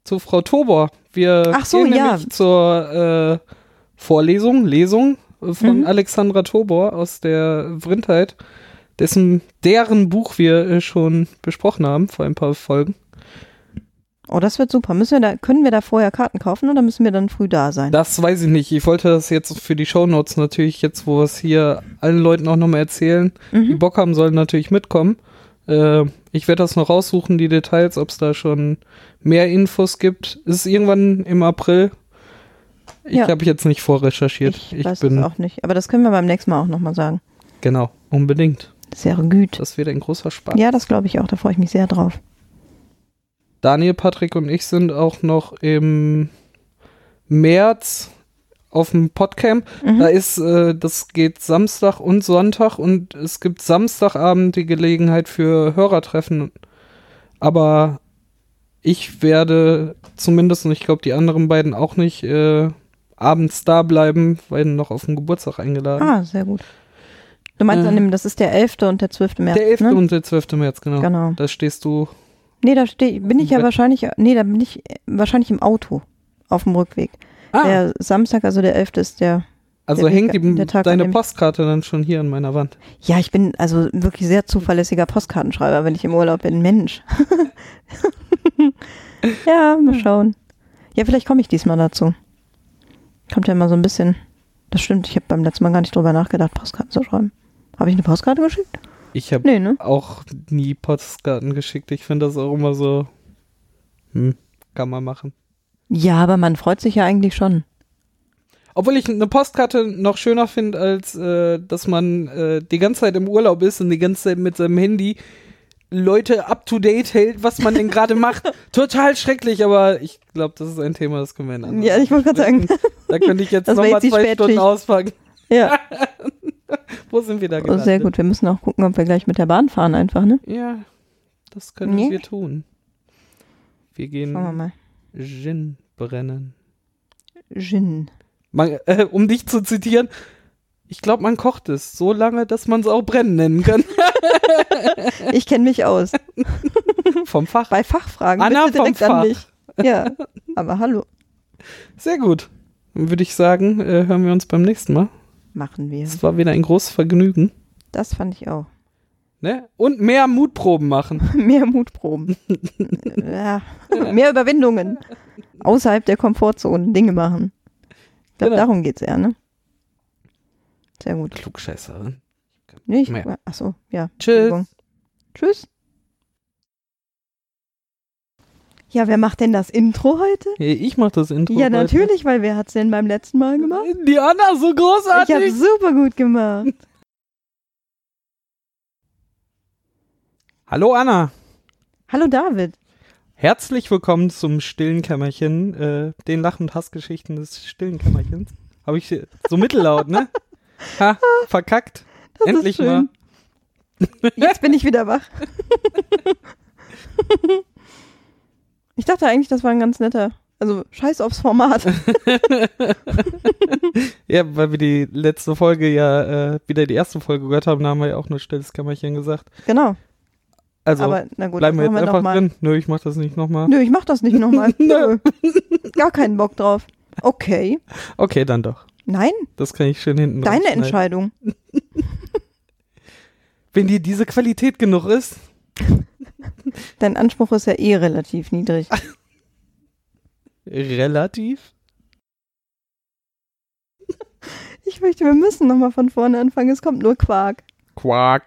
Speaker 1: Zu Frau Tobor. Wir
Speaker 2: Ach so,
Speaker 1: gehen
Speaker 2: ja.
Speaker 1: nämlich zur äh, Vorlesung, Lesung von
Speaker 2: Mhm.
Speaker 1: Alexandra Tobor aus der Vrindheit, dessen, deren Buch wir äh, schon besprochen haben vor ein paar Folgen.
Speaker 2: Oh, das wird super. Müssen wir da, können wir da vorher Karten kaufen oder müssen wir dann früh da sein?
Speaker 1: Das weiß ich nicht. Ich wollte das jetzt für die Shownotes natürlich, jetzt wo wir es hier allen Leuten auch nochmal erzählen, die
Speaker 2: Mhm.
Speaker 1: Bock haben, sollen natürlich mitkommen. Äh, ich werde das noch raussuchen, die Details, ob es da schon mehr Infos gibt. Es ist irgendwann im April. Ich
Speaker 2: Ja.
Speaker 1: habe jetzt nicht vorrecherchiert.
Speaker 2: Ich,
Speaker 1: Ich,
Speaker 2: weiß
Speaker 1: bin,
Speaker 2: es auch nicht. Aber das können wir beim nächsten Mal auch nochmal sagen.
Speaker 1: genau, unbedingt.
Speaker 2: Sehr gut.
Speaker 1: Das wird ein großer Spaß.
Speaker 2: Ja, das glaube ich auch. Da freue ich mich sehr drauf.
Speaker 1: Daniel, Patrick und ich sind auch noch im März auf dem Podcamp.
Speaker 2: Mhm.
Speaker 1: Da ist, äh, das geht Samstag und Sonntag und es gibt Samstagabend die Gelegenheit für Hörertreffen. Aber ich werde zumindest, und ich glaube die anderen beiden auch nicht, äh, abends da bleiben, weil noch auf den Geburtstag eingeladen.
Speaker 2: Ah, sehr gut. Du meinst
Speaker 1: Äh.
Speaker 2: an dem, das ist der 11. und der 12. März.
Speaker 1: der 11.
Speaker 2: Ne?
Speaker 1: und der 12. März, genau.
Speaker 2: Genau.
Speaker 1: Da stehst du.
Speaker 2: Nee, da steh, bin ich ja wahrscheinlich, nee, da bin ich wahrscheinlich im Auto auf dem Rückweg.
Speaker 1: Ah,
Speaker 2: Der Samstag, also der 11. ist der,
Speaker 1: also
Speaker 2: der
Speaker 1: hängt
Speaker 2: Weg-
Speaker 1: die,
Speaker 2: der Tag,
Speaker 1: deine Postkarte dann schon hier an meiner Wand.
Speaker 2: ja, ich bin also wirklich sehr zuverlässiger Postkartenschreiber, wenn ich im Urlaub bin. Mensch. <laughs> ja, mal schauen. Ja, vielleicht komme ich diesmal dazu. Kommt ja immer so ein bisschen, das stimmt, ich habe beim letzten Mal gar nicht drüber nachgedacht, Postkarten zu schreiben. Habe ich eine Postkarte geschickt?
Speaker 1: Ich habe
Speaker 2: Nee, ne?
Speaker 1: auch nie Postkarten geschickt. Ich finde das auch immer so. Hm, kann man machen.
Speaker 2: Ja, aber man freut sich ja eigentlich schon.
Speaker 1: Obwohl ich eine Postkarte noch schöner finde, als äh, dass man äh, die ganze Zeit im Urlaub ist und die ganze Zeit mit seinem Handy Leute up to date hält, was man denn gerade <laughs> macht. Total schrecklich, aber ich glaube, das ist ein Thema, das können wir in anderen
Speaker 2: Ja, ich wollte gerade sagen.
Speaker 1: Da könnte ich jetzt nochmal zwei. Stunden auspacken.
Speaker 2: Ja, <laughs> <laughs>
Speaker 1: Wo sind wir da
Speaker 2: oh,
Speaker 1: gelandet?
Speaker 2: sehr gut. Wir müssen auch gucken, ob wir gleich mit der Bahn fahren einfach, ne?
Speaker 1: Ja, das können
Speaker 2: Nee.
Speaker 1: wir tun. Wir gehen
Speaker 2: Schauen wir mal.
Speaker 1: Gin brennen.
Speaker 2: Gin.
Speaker 1: Man, äh, um dich zu zitieren, ich glaube, man kocht es so lange, dass man es auch brennen nennen kann. <laughs>
Speaker 2: Ich kenne mich aus. <laughs>
Speaker 1: Vom Fach.
Speaker 2: Bei Fachfragen
Speaker 1: Anna
Speaker 2: bitte direkt
Speaker 1: vom
Speaker 2: an
Speaker 1: Fach.
Speaker 2: mich. Ja, aber hallo,
Speaker 1: Sehr gut. Dann würde ich sagen, äh, hören wir uns beim nächsten Mal.
Speaker 2: Machen wir.
Speaker 1: Es war wieder ein großes Vergnügen.
Speaker 2: Das fand ich auch.
Speaker 1: Ne? Und mehr Mutproben machen. <laughs>
Speaker 2: Mehr Mutproben. <laughs> ja, mehr Überwindungen. Außerhalb der Komfortzone Dinge machen. Ich glaube,
Speaker 1: Genau.
Speaker 2: darum geht's eher, ne? Sehr gut.
Speaker 1: Klugscheißerin. Mehr.
Speaker 2: achso, ja.
Speaker 1: Tschüss.
Speaker 2: Tschüss. Ja, wer macht denn das Intro heute?
Speaker 1: Ich mach das Intro.
Speaker 2: ja,
Speaker 1: heute.
Speaker 2: natürlich, weil wer hat's denn beim letzten Mal gemacht?
Speaker 1: Die Anna, so
Speaker 2: Ich
Speaker 1: großartig.
Speaker 2: habe super gut gemacht. <laughs>
Speaker 1: Hallo Anna.
Speaker 2: Hallo David.
Speaker 1: Herzlich willkommen zum stillen Kämmerchen, äh, den Lach- und Hassgeschichten des stillen Kämmerchens. Habe ich äh, so mittellaut, ne? Ha, <laughs> verkackt.
Speaker 2: Das
Speaker 1: Endlich mal.
Speaker 2: Jetzt bin ich wieder wach. <laughs> ich dachte eigentlich, das war ein ganz netter. Also scheiß aufs Format. <laughs>
Speaker 1: Ja, weil wir die letzte Folge ja äh, wieder die erste Folge gehört haben, da haben wir ja auch nur stilles Kämmerchen gesagt.
Speaker 2: genau.
Speaker 1: Also
Speaker 2: Aber na gut,
Speaker 1: bleiben wir jetzt
Speaker 2: noch
Speaker 1: einfach
Speaker 2: mal.
Speaker 1: drin. Nö, ich mach das nicht nochmal.
Speaker 2: Nö, ich mach das nicht nochmal. <laughs>
Speaker 1: Nö.
Speaker 2: Gar keinen Bock drauf. Okay.
Speaker 1: Okay, dann doch.
Speaker 2: Nein,
Speaker 1: Das kann ich schön hinten
Speaker 2: deine. Entscheidung. <laughs>
Speaker 1: Wenn dir diese Qualität genug ist, <laughs>
Speaker 2: Dein Anspruch ist ja eh relativ niedrig.
Speaker 1: relativ.
Speaker 2: Ich möchte, wir müssen nochmal von vorne anfangen. Es kommt nur Quark.
Speaker 1: Quark.